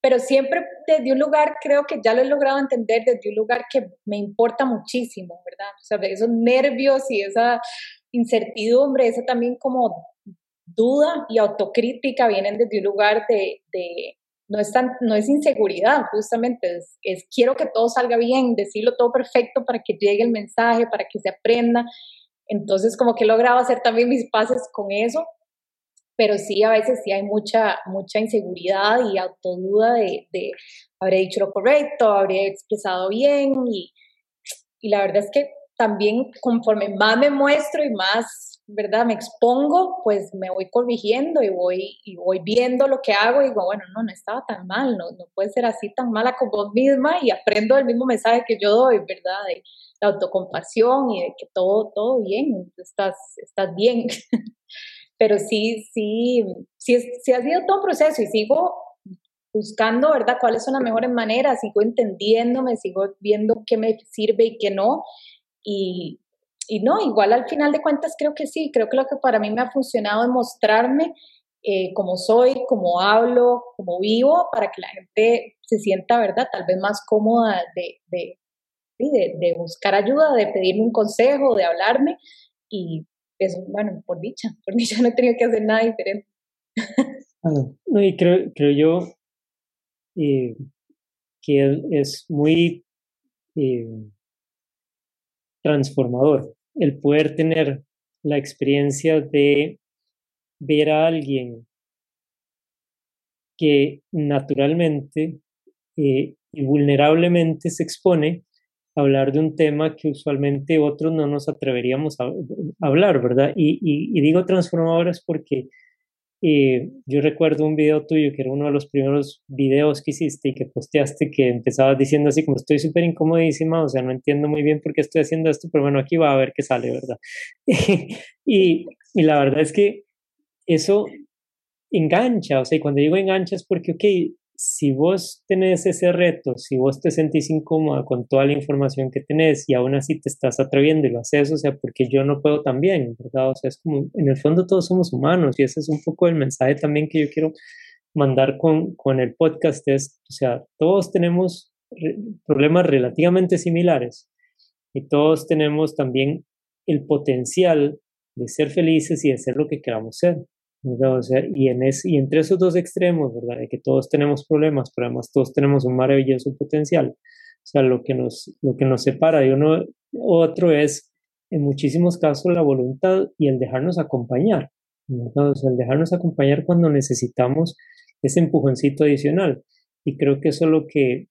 pero siempre desde un lugar, creo que ya lo he logrado entender, desde un lugar que me importa muchísimo, ¿verdad? O sea, esos nervios y esa incertidumbre, esa también como duda y autocrítica vienen desde un lugar de, no, es no es inseguridad, justamente, es, quiero que todo salga bien, decirlo todo perfecto para que llegue el mensaje, para que se aprenda. Entonces, como que he logrado hacer también mis pases con eso, pero sí, a veces sí hay mucha, mucha inseguridad y autoduda de, de habré dicho lo correcto, habré expresado bien y, y la verdad es que también conforme más me muestro y más ¿verdad? Me expongo, pues me voy corrigiendo y voy, y voy viendo lo que hago y digo, bueno, no, no estaba tan mal, no, no puede ser así tan mala con vos misma y aprendo el mismo mensaje que yo doy, ¿verdad? De la autocompasión y de que todo, todo bien, estás, estás bien. Pero sí, sí, sí, sí ha sido todo un proceso y sigo buscando, ¿verdad? ¿Cuáles son las mejores maneras? Sigo entendiéndome, sigo viendo qué me sirve y qué no. Y, y no, igual al final de cuentas creo que sí, creo que lo que para mí me ha funcionado es mostrarme eh, como soy, como hablo, como vivo, para que la gente se sienta, ¿verdad? Tal vez más cómoda de, de, de, buscar ayuda, de pedirme un consejo, de hablarme. Y eso, bueno, por dicha, por dicha no he tenido que hacer nada diferente. no, y creo, creo yo eh, que es muy eh, transformador el poder tener la experiencia de ver a alguien que naturalmente eh, y vulnerablemente se expone hablar de un tema que usualmente otros no nos atreveríamos a, hablar, ¿verdad? Y, y, digo transformadores porque eh, yo recuerdo un video tuyo que era uno de los primeros videos que hiciste y que posteaste que empezabas diciendo así como estoy súper incomodísima, o sea, no entiendo muy bien por qué estoy haciendo esto, pero bueno, aquí va a ver qué sale, ¿verdad? y, y la verdad es que eso engancha, o sea, y cuando digo engancha es porque, ok, si vos tenés ese reto, si vos te sentís incómoda con toda la información que tenés y aún así te estás atreviendo y lo haces, o sea, porque yo no puedo también, ¿verdad? O sea, es como, en el fondo todos somos humanos y ese es un poco el mensaje también que yo quiero mandar con, con el podcast, es, o sea, todos tenemos problemas relativamente similares y todos tenemos también el potencial de ser felices y de ser lo que queramos ser. O sea, y, en y entre esos dos extremos, ¿verdad? De que todos tenemos problemas, pero además todos tenemos un maravilloso potencial. O sea, lo que nos, lo que nos separa de uno otro es, en muchísimos casos, la voluntad y el dejarnos acompañar. O sea, el dejarnos acompañar cuando necesitamos ese empujoncito adicional. Y creo que eso es lo que,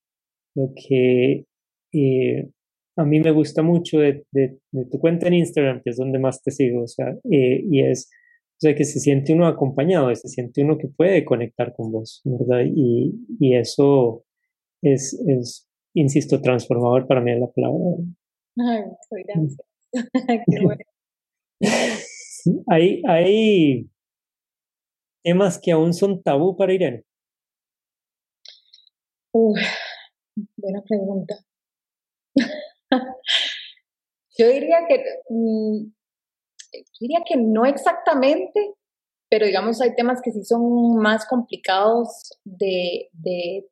lo que eh, a mí me gusta mucho de, de, tu cuenta en Instagram, que es donde más te sigo, o sea, eh, y es o sea, que se siente uno acompañado, se siente uno que puede conectar con vos, ¿verdad? Y, y eso es, es, insisto, transformador para mí es la palabra. Ay, gracias. Qué bueno. hay, hay temas que aún son tabú para Irene. Uf, buena pregunta. Yo diría que mm, diría que no exactamente, pero digamos hay temas que sí son más complicados de,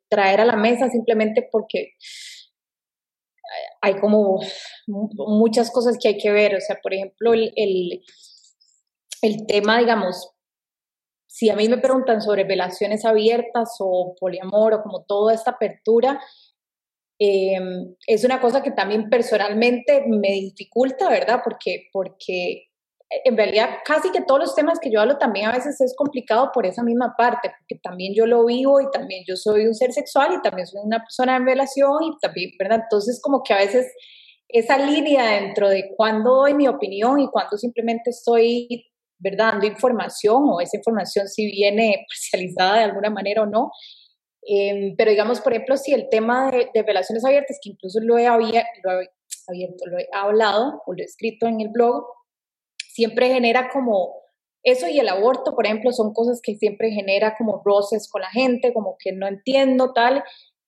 traer a la mesa simplemente porque hay como muchas cosas que hay que ver. O sea, por ejemplo, el, el, tema, digamos, si a mí me preguntan sobre relaciones abiertas o poliamor o como toda esta apertura, em, es una cosa que también personalmente me dificulta, ¿verdad? Porque, porque en realidad casi que todos los temas que yo hablo también a veces es complicado por esa misma parte, porque también yo lo vivo y también yo soy un ser sexual y también soy una persona en relación y también, ¿verdad? Entonces como que a veces esa línea dentro de cuándo doy mi opinión y cuándo simplemente estoy, ¿verdad? Dando información o esa información si viene parcializada de alguna manera o no. Em, pero digamos, por ejemplo, si el tema de, relaciones abiertas, que incluso lo he abierto, lo he hablado o lo he escrito en el blog, siempre genera como eso y el aborto, por ejemplo, son cosas que siempre genera como roces con la gente, como que no entiendo tal.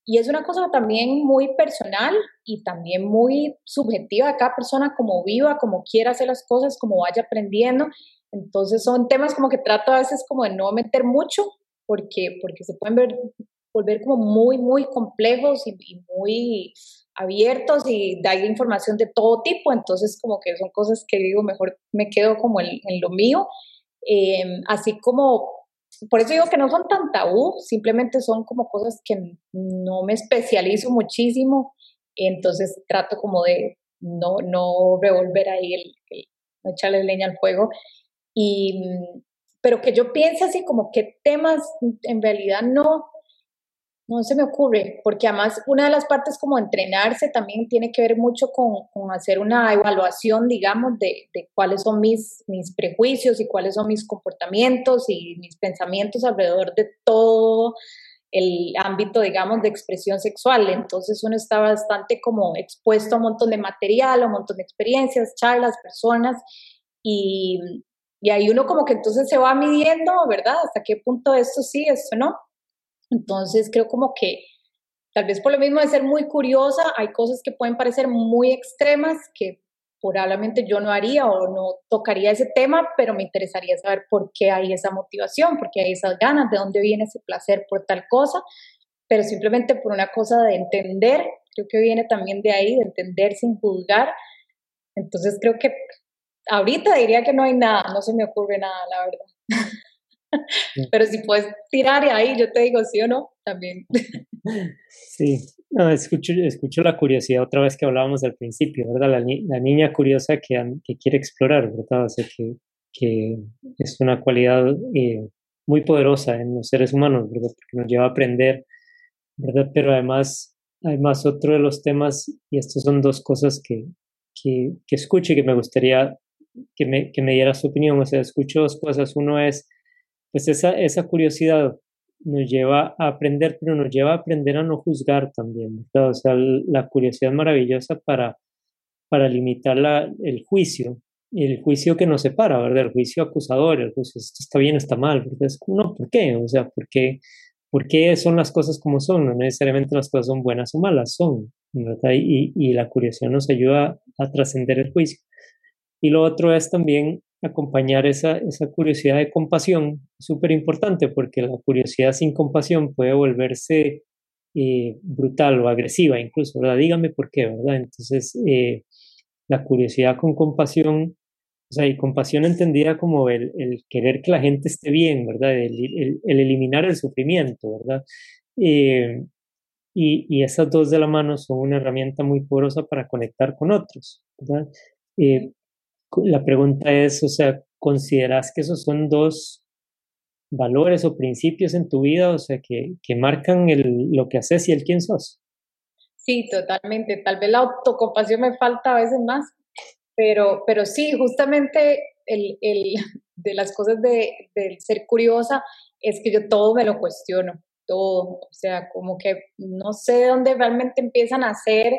Y es una cosa también muy personal y también muy subjetiva de cada persona, como viva, como quiera hacer las cosas, como vaya aprendiendo. Entonces son temas como que trato a veces como de no meter mucho, porque, porque se pueden ver, volver como muy, muy complejos y, y muy abiertos y da información de todo tipo, entonces como que son cosas que digo, mejor me quedo como en, lo mío, em, así como, por eso digo que no son tan tabú, simplemente son como cosas que no me especializo muchísimo, entonces trato como de no, no revolver ahí, el, no echarle leña al fuego, y, pero que yo piense así como qué temas en realidad no, no se me ocurre, porque además una de las partes como entrenarse también tiene que ver mucho con, hacer una evaluación, digamos, de, cuáles son mis, mis prejuicios y cuáles son mis comportamientos y mis pensamientos alrededor de todo el ámbito, digamos, de expresión sexual. Entonces uno está bastante como expuesto a un montón de material, a un montón de experiencias, charlas, personas, y, y ahí uno como que entonces se va midiendo, ¿verdad? Hasta qué punto esto sí, esto no. Entonces creo como que tal vez por lo mismo de ser muy curiosa, hay cosas que pueden parecer muy extremas que probablemente yo no haría o no tocaría ese tema, pero me interesaría saber por qué hay esa motivación, por qué hay esas ganas, de dónde viene ese placer por tal cosa, pero simplemente por una cosa de entender, creo que viene también de ahí, de entender sin juzgar. Entonces creo que ahorita diría que no hay nada, no se me ocurre nada, la verdad. Pero si puedes tirar ahí, yo te digo sí o no, también. Sí, no, escucho, escucho la curiosidad otra vez que hablábamos al principio, ¿verdad? La, la niña curiosa que, que, quiere explorar, ¿verdad? O sea, que, que es una cualidad eh, muy poderosa en los seres humanos, ¿verdad? Porque nos lleva a aprender, ¿verdad? Pero además, además otro de los temas, y estas son dos cosas que, que, que escucho y que me gustaría que me, que me diera su opinión, o sea, escucho dos cosas. Uno es pues esa, esa curiosidad nos lleva a aprender, pero nos lleva a aprender a no juzgar también, O sea, la curiosidad maravillosa para, para limitar la, el juicio, el juicio que nos separa, ¿verdad? El juicio acusador, el juicio, esto está bien, está mal, ¿verdad? Es, no, ¿por qué? O sea, ¿por qué, ¿por qué son las cosas como son? No necesariamente las cosas son buenas o malas, son, ¿verdad? Y, y la curiosidad nos ayuda a trascender el juicio. Y lo otro es también acompañar esa, esa curiosidad de compasión, súper importante, porque la curiosidad sin compasión puede volverse eh, brutal o agresiva incluso, ¿verdad? Dígame por qué, ¿verdad? Entonces, eh, la curiosidad con compasión, o sea, y compasión entendida como el, querer que la gente esté bien, ¿verdad? El, el, eliminar el sufrimiento, ¿verdad? Eh, y, y, esas dos de la mano son una herramienta muy poderosa para conectar con otros, ¿verdad? La pregunta es, o sea, ¿consideras que esos son dos valores o principios en tu vida, o sea, que, que marcan el, lo que haces y el quién sos? Sí, totalmente. Tal vez la autocompasión me falta a veces más, pero, pero sí, justamente el, el, de las cosas de, ser curiosa es que yo todo me lo cuestiono, todo, o sea, como que no sé de dónde realmente empiezan a hacer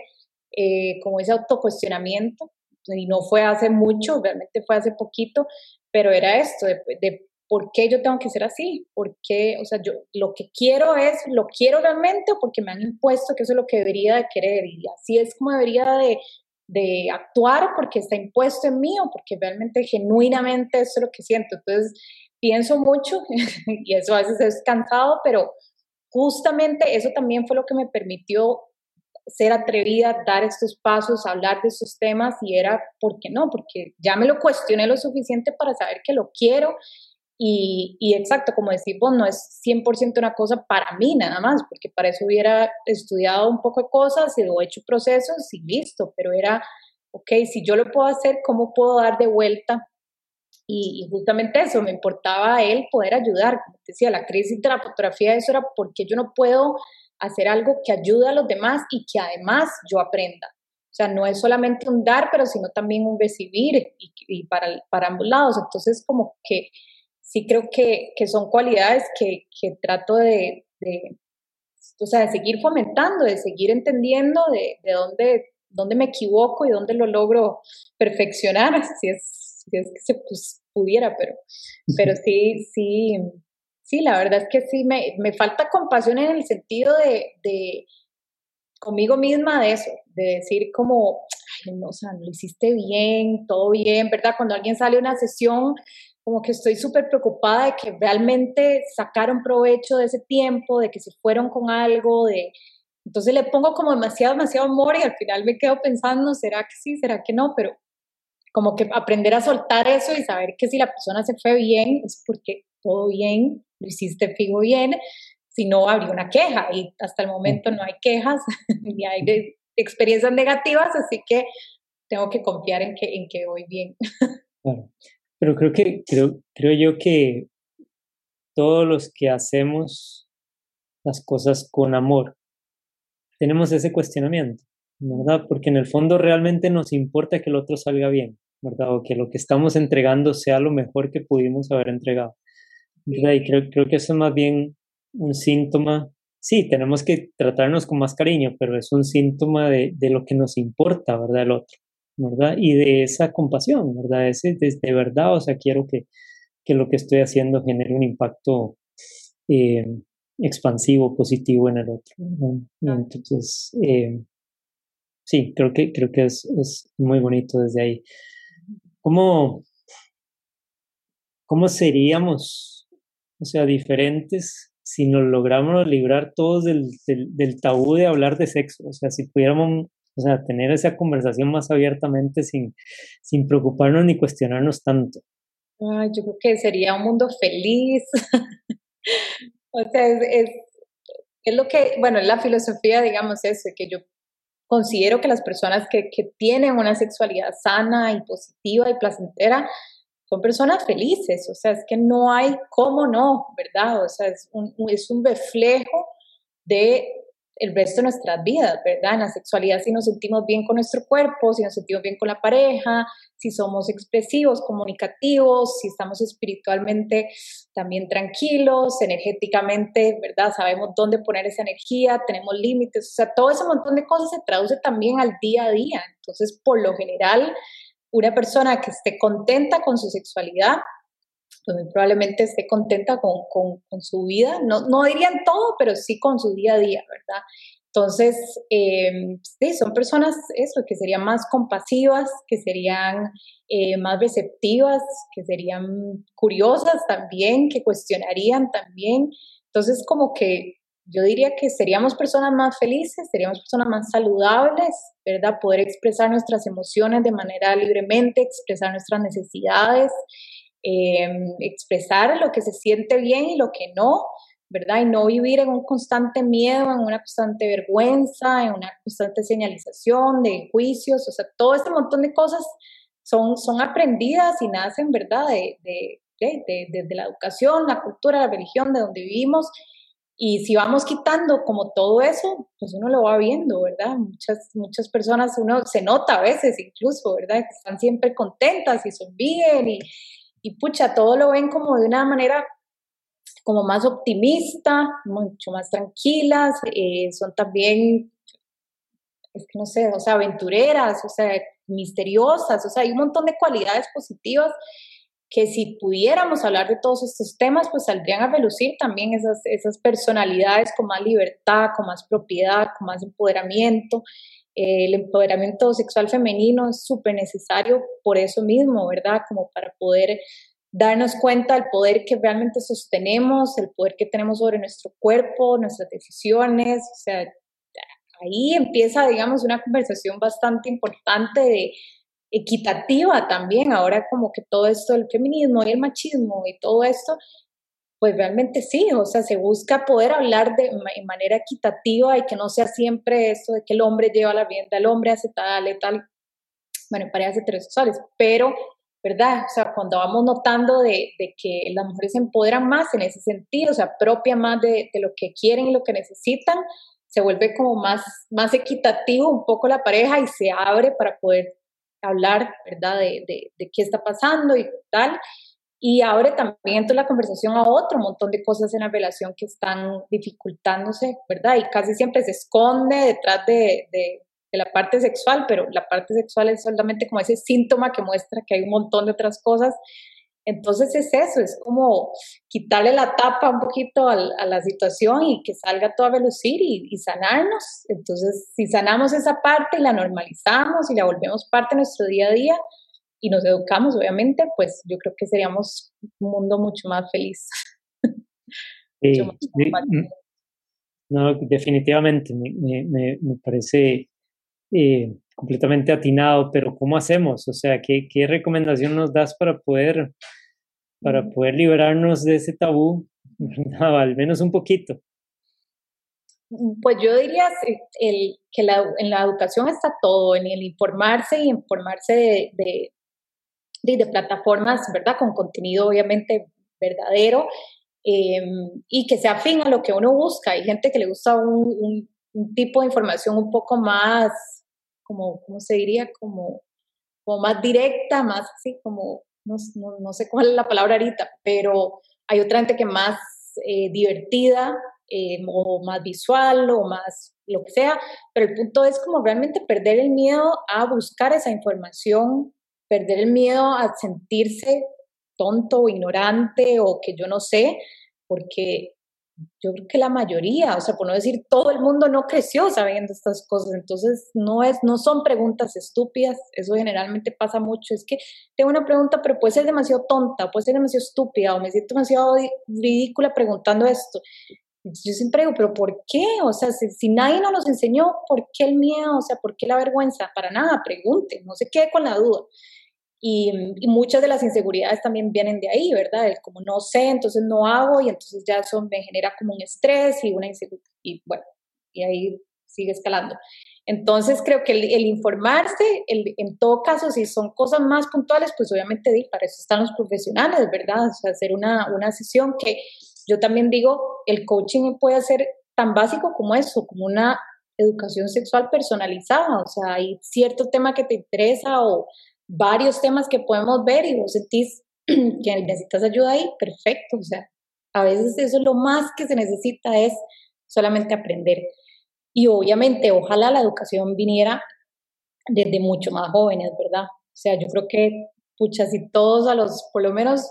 eh, como ese autocuestionamiento y no fue hace mucho, realmente fue hace poquito, pero era esto, de, por qué yo tengo que ser así, por qué, o sea, yo lo que quiero es, lo quiero realmente porque me han impuesto que eso es lo que debería de querer y así es como debería de, de actuar porque está impuesto en mí porque realmente genuinamente eso es lo que siento. Entonces, pienso mucho y eso a veces es cansado, pero justamente eso también fue lo que me permitió ser atrevida, dar estos pasos, hablar de estos temas y era, ¿por qué no? Porque ya me lo cuestioné lo suficiente para saber que lo quiero y, exacto, como decís vos, no es 100% una cosa para mí nada más, porque para eso hubiera estudiado un poco de cosas y he hecho procesos y listo, pero era, ok, si yo lo puedo hacer, ¿cómo puedo dar de vuelta? Y, y, justamente eso, me importaba a él poder ayudar. Como te decía, la crisis de la fotografía, eso era porque yo no puedo hacer algo que ayude a los demás y que además yo aprenda. O sea, no es solamente un dar, pero sino también un recibir y, para, para ambos lados. Entonces, como que sí creo que, que son cualidades que, que trato de, o sea, de seguir fomentando, de seguir entendiendo de, de dónde, dónde me equivoco y dónde lo logro perfeccionar, si es, si es que se pudiera, pero, pero sí, sí, Sí, la verdad es que sí, me, me falta compasión en el sentido de, de, conmigo misma de eso, de decir como, ay, no, o sea, lo hiciste bien, todo bien, ¿verdad? Cuando alguien sale a una sesión, como que estoy súper preocupada de que realmente sacaron provecho de ese tiempo, de que se fueron con algo, de... Entonces le pongo como demasiado, demasiado amor y al final me quedo pensando, ¿será que sí, será que no? Pero como que aprender a soltar eso y saber que si la persona se fue bien es porque todo bien, lo hiciste fijo bien, si no habría una queja y hasta el momento no hay quejas ni hay experiencias negativas, así que tengo que confiar en que, en que voy bien. Claro. Pero creo que, creo, creo yo que todos los que hacemos las cosas con amor, tenemos ese cuestionamiento, ¿verdad? Porque en el fondo realmente nos importa que el otro salga bien, ¿verdad? O que lo que estamos entregando sea lo mejor que pudimos haber entregado. Y creo, creo que eso es más bien un síntoma. Sí, tenemos que tratarnos con más cariño, pero es un síntoma de, de lo que nos importa, ¿verdad? El otro, ¿verdad? Y de esa compasión, ¿verdad? Ese, de, de verdad, o sea, quiero que, que lo que estoy haciendo genere un impacto eh, expansivo, positivo en el otro. Entonces, eh, sí, creo que, creo que es, es muy bonito desde ahí. ¿Cómo, ¿Cómo seríamos, o sea, diferentes si nos logramos librar todos del, del, tabú de hablar de sexo? O sea, si pudiéramos, o sea, tener esa conversación más abiertamente sin, sin preocuparnos ni cuestionarnos tanto. yo creo que sería un mundo feliz. o sea, es, es, lo que, bueno, es la filosofía, digamos, eso, que yo considero que las personas que, que tienen una sexualidad sana y positiva y placentera son personas felices, o sea, es que no hay cómo no, ¿verdad? O sea, es un, es un reflejo de el resto de nuestras vidas, ¿verdad? En la sexualidad si nos sentimos bien con nuestro cuerpo, si nos sentimos bien con la pareja, si somos expresivos, comunicativos, si estamos espiritualmente también tranquilos, energéticamente, ¿verdad? Sabemos dónde poner esa energía, tenemos límites, o sea, todo ese montón de cosas se traduce también al día a día. Entonces, por lo general, una persona que esté contenta con su sexualidad, pues probablemente esté contenta con, con, su vida, no, no dirían todo, pero sí con su día a día, ¿verdad? Entonces, eh, sí, son personas, eso, que serían más compasivas, que serían eh, más receptivas, que serían curiosas también, que cuestionarían también. Entonces, como que yo diría que seríamos personas más felices, seríamos personas más saludables, ¿verdad? Poder expresar nuestras emociones de manera libremente, expresar nuestras necesidades, em, expresar lo que se siente bien y lo que no, ¿verdad? Y no vivir en un constante miedo, en una constante vergüenza, en una constante señalización de juicios, o sea, todo este montón de cosas son, son aprendidas y nacen, ¿verdad? De, de, de, de la educación, la cultura, la religión, de donde vivimos y si vamos quitando como todo eso, pues uno lo va viendo, ¿verdad? Muchas, muchas personas, uno se nota a veces incluso, ¿verdad? Están siempre contentas y sonríen y, y pucha, todo lo ven como de una manera como más optimista, mucho más tranquilas, eh, son también, no sé, o sea, aventureras, o sea, misteriosas, o sea, hay un montón de cualidades positivas que si pudiéramos hablar de todos estos temas, pues saldrían a relucir también esas, esas personalidades con más libertad, con más propiedad, con más empoderamiento. Eh, el empoderamiento sexual femenino es súper necesario por eso mismo, ¿verdad? Como para poder darnos cuenta del poder que realmente sostenemos, el poder que tenemos sobre nuestro cuerpo, nuestras decisiones, o sea, ahí empieza, digamos, una conversación bastante importante de equitativa también, ahora como que todo esto del feminismo y el machismo y todo esto, pues realmente sí, o sea, se busca poder hablar de, manera equitativa y que no sea siempre eso de que el hombre lleva la rienda, el hombre hace tal y tal, bueno, en parejas heterosexuales, pero, ¿verdad? O sea, cuando vamos notando de, de, que las mujeres se empoderan más en ese sentido, o sea, propia más de, de lo que quieren y lo que necesitan, se vuelve como más, más equitativo un poco la pareja y se abre para poder hablar, ¿verdad?, de, de, qué está pasando y tal. Y abre también entonces la conversación a otro montón de cosas en la relación que están dificultándose, ¿verdad? Y casi siempre se esconde detrás de, de, de, la parte sexual, pero la parte sexual es solamente como ese síntoma que muestra que hay un montón de otras cosas entonces es eso, es como quitarle la tapa un poquito a, la situación y que salga todo a relucir y, sanarnos. Entonces, si sanamos esa parte y la normalizamos y la volvemos parte de nuestro día a día y nos educamos, obviamente, pues yo creo que seríamos un mundo mucho más feliz. Sí, no, definitivamente, me, me, me parece eh, completamente atinado, pero ¿cómo hacemos? O sea, ¿qué, qué recomendación nos das para poder para poder liberarnos de ese tabú, al menos un poquito. Pues yo diría el, que la, en la educación está todo, en el informarse y informarse de, de, de, plataformas, ¿verdad? Con contenido obviamente verdadero em, y que sea afín a lo que uno busca. Hay gente que le gusta un, un, tipo de información un poco más, como, ¿cómo se diría? Como, como más directa, más así como no, sé cuál es la palabra ahorita, pero hay otra gente que más eh, divertida eh, o más visual o más lo que sea, pero el punto es como realmente perder el miedo a buscar esa información, perder el miedo a sentirse tonto o ignorante o que yo no sé, porque yo creo que la mayoría, o sea, por no decir todo el mundo no creció sabiendo estas cosas, entonces no es, no son preguntas estúpidas, eso generalmente pasa mucho, es que tengo una pregunta, pero puede ser demasiado tonta, puede ser demasiado estúpida, o me siento demasiado ridícula preguntando esto. Yo siempre digo, pero ¿por qué? O sea, si, si nadie nos los enseñó, ¿por qué el miedo? O sea, ¿por qué la vergüenza? Para nada, pregunte, no se quede con la duda. Y, muchas de las inseguridades también vienen de ahí, ¿verdad? como no sé, entonces no hago y entonces ya eso me genera como un estrés y una inseguridad. Y bueno, y ahí sigue escalando. Entonces creo que el, informarse, el, en todo caso, si son cosas más puntuales, pues obviamente para eso están los profesionales, ¿verdad? O sea, hacer una, una sesión que yo también digo, el coaching puede ser tan básico como eso, como una educación sexual personalizada, o sea, hay cierto tema que te interesa o varios temas que podemos ver y vos sentís que necesitas ayuda ahí, perfecto. O sea, a veces eso es lo más que se necesita es solamente aprender. Y obviamente, ojalá la educación viniera desde mucho más jóvenes, ¿verdad? O sea, yo creo que, pucha, si todos a los, por lo menos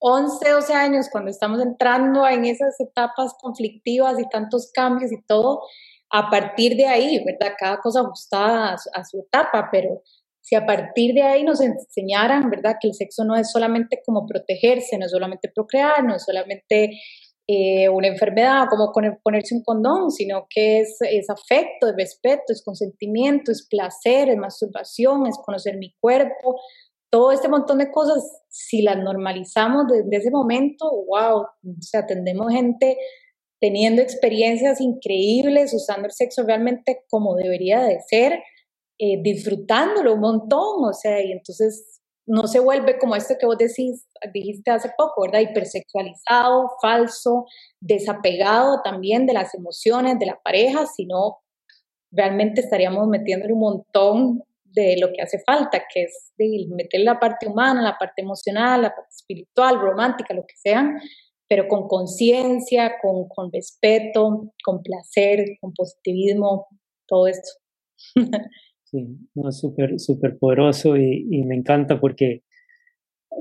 11, 12 años, cuando estamos entrando en esas etapas conflictivas y tantos cambios y todo, a partir de ahí, ¿verdad? Cada cosa ajustada a su etapa, pero si a partir de ahí nos enseñaran, ¿verdad? Que el sexo no es solamente como protegerse, no es solamente procrear, no es solamente eh, una enfermedad, como ponerse un condón, sino que es, afecto, es respeto, es consentimiento, es placer, es masturbación, es conocer mi cuerpo, todo este montón de cosas, si las normalizamos desde ese momento, wow, o sea, gente teniendo experiencias increíbles, usando el sexo realmente como debería de ser, eh, disfrutándolo un montón, o sea, y entonces no se vuelve como esto que vos decís, dijiste hace poco, ¿verdad? Hipersexualizado, falso, desapegado también de las emociones de la pareja, sino realmente estaríamos metiéndole un montón de lo que hace falta, que es de meter la parte humana, la parte emocional, la parte espiritual, romántica, lo que sea, pero con conciencia, con, con respeto, con placer, con positivismo, todo esto. Sí, no, súper, súper poderoso y, me encanta porque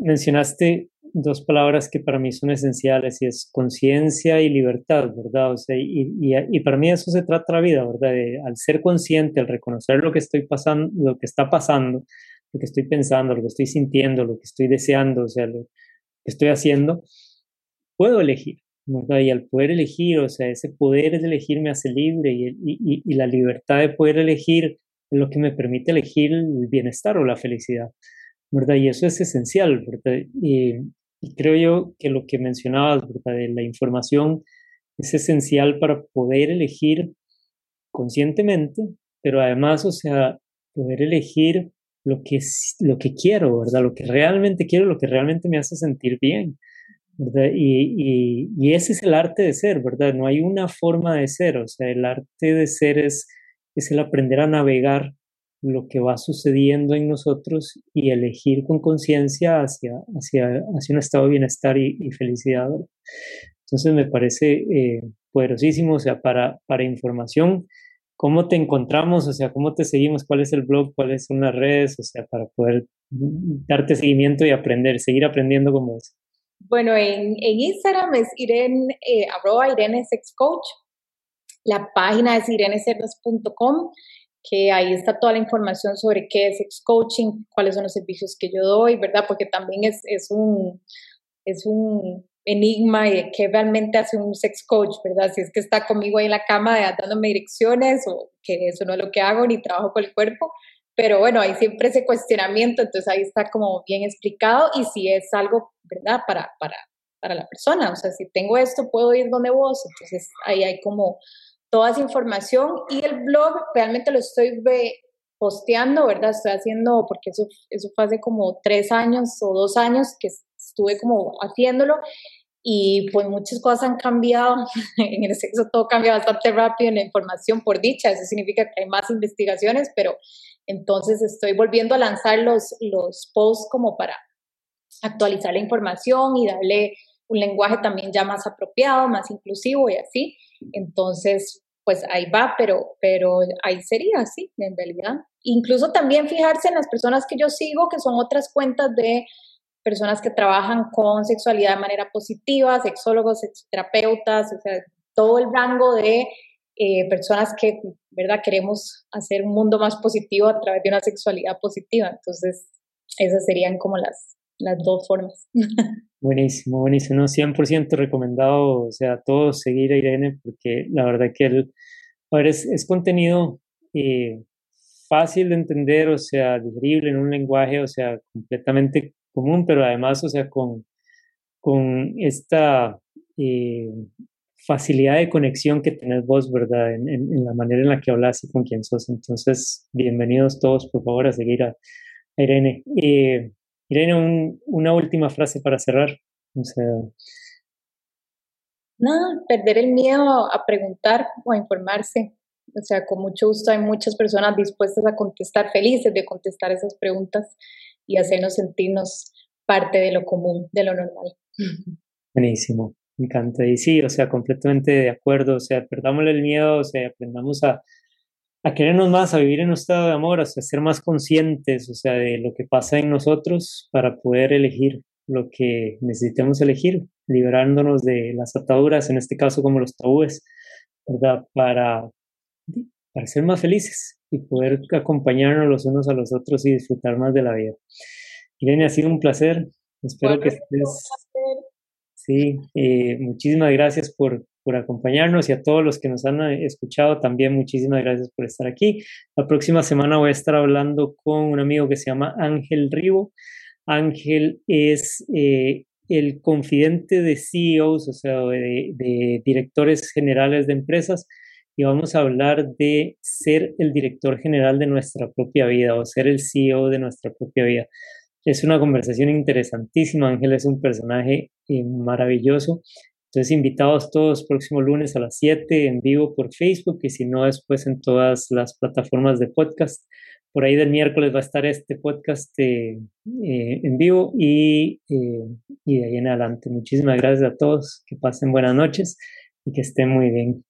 mencionaste dos palabras que para mí son esenciales y es conciencia y libertad, ¿verdad? O sea, y, y, y, para mí eso se trata la vida, ¿verdad? al ser consciente, al reconocer lo que estoy pasando, lo que está pasando, lo que estoy pensando, lo que estoy sintiendo, lo que estoy deseando, o sea, lo que estoy haciendo, puedo elegir, ¿verdad? Y al poder elegir, o sea, ese poder de elegir me hace libre y, y la libertad de poder elegir lo que me permite elegir el bienestar o la felicidad, ¿verdad? Y eso es esencial, ¿verdad? Y, creo yo que lo que mencionabas, ¿verdad? De la información es esencial para poder elegir conscientemente, pero además, o sea, poder elegir lo que, lo que quiero, ¿verdad? Lo que realmente quiero, lo que realmente me hace sentir bien, ¿verdad? Y, y, y ese es el arte de ser, ¿verdad? No hay una forma de ser, o sea, el arte de ser es es el aprender a navegar lo que va sucediendo en nosotros y elegir con conciencia hacia, hacia, hacia un estado de bienestar y, felicidad. Entonces me parece eh, poderosísimo, o sea, para, para información, ¿cómo te encontramos? O sea, ¿cómo te seguimos? ¿Cuál es el blog? ¿Cuáles son las redes? O sea, para poder darte seguimiento y aprender, seguir aprendiendo como vos. Bueno, en, en Instagram es Irene, eh, arroba Irene Sex Coach la página es irenecerdas.com, que ahí está toda la información sobre qué es sex coaching, cuáles son los servicios que yo doy, ¿verdad? Porque también es, es un, es un enigma de qué realmente hace un sex coach, ¿verdad? Si es que está conmigo ahí en la cama dándome direcciones o que eso no es lo que hago ni trabajo con el cuerpo, pero bueno, hay siempre ese cuestionamiento, entonces ahí está como bien explicado y si es algo, ¿verdad? Para, para, para la persona, o sea, si tengo esto, puedo ir donde vos, entonces ahí hay como toda esa información y el blog realmente lo estoy posteando, ¿verdad? Estoy haciendo, porque eso, eso fue hace como tres años o dos años que estuve como haciéndolo y pues muchas cosas han cambiado, en el sexo todo cambia bastante rápido en la información por dicha, eso significa que hay más investigaciones, pero entonces estoy volviendo a lanzar los, los posts como para actualizar la información y darle un lenguaje también ya más apropiado, más inclusivo y así. Entonces, pues ahí va, pero, pero ahí sería, así en realidad. Incluso también fijarse en las personas que yo sigo, que son otras cuentas de personas que trabajan con sexualidad de manera positiva, sexólogos, terapeutas, o sea, todo el rango de eh, personas que, ¿verdad? Queremos hacer un mundo más positivo a través de una sexualidad positiva. Entonces, esas serían como las, las dos formas. Buenísimo, buenísimo. 100% recomendado, o sea, todos seguir a Irene porque la verdad que él, a ver, es, es contenido eh, fácil de entender, o sea, digerible en un lenguaje, o sea, completamente común, pero además, o sea, con, con esta eh, facilidad de conexión que tenés vos, ¿verdad? En, en, la manera en la que hablas y con quién sos. Entonces, bienvenidos todos, por favor, a seguir a, Irene. Eh, Irene, una última frase para cerrar. O sea, Nada, perder el miedo a preguntar o a informarse. O sea, con mucho gusto hay muchas personas dispuestas a contestar, felices de contestar esas preguntas y hacernos sentirnos parte de lo común, de lo normal. Buenísimo, me encanta. Y sí, o sea, completamente de acuerdo. O sea, perdámosle el miedo, o sea, aprendamos a, a querernos más, a vivir en un estado de amor, o sea, ser más conscientes, o sea, de lo que pasa en nosotros para poder elegir lo que necesitemos elegir, liberándonos de las ataduras, en este caso como los tabúes, ¿verdad? Para, para ser más felices y poder acompañarnos los unos a los otros y disfrutar más de la vida. Irene, ha sido un placer. Espero que estés. Sí, eh, muchísimas gracias por, por acompañarnos y a todos los que nos han escuchado también muchísimas gracias por estar aquí. La próxima semana voy a estar hablando con un amigo que se llama Ángel Rivo. Ángel es eh, el confidente de CEOs, o sea, de directores generales de empresas y vamos a hablar de ser el director general de nuestra propia vida o ser el CEO de nuestra propia vida. Es una conversación interesantísima. Ángel es un personaje eh, maravilloso. Entonces, invitados todos próximo lunes a las 7 en vivo por Facebook y si no, después en todas las plataformas de podcast. Por ahí del miércoles va a estar este podcast eh, eh, en vivo y, y de ahí en adelante. Muchísimas gracias a todos. Que pasen buenas noches y que estén muy bien.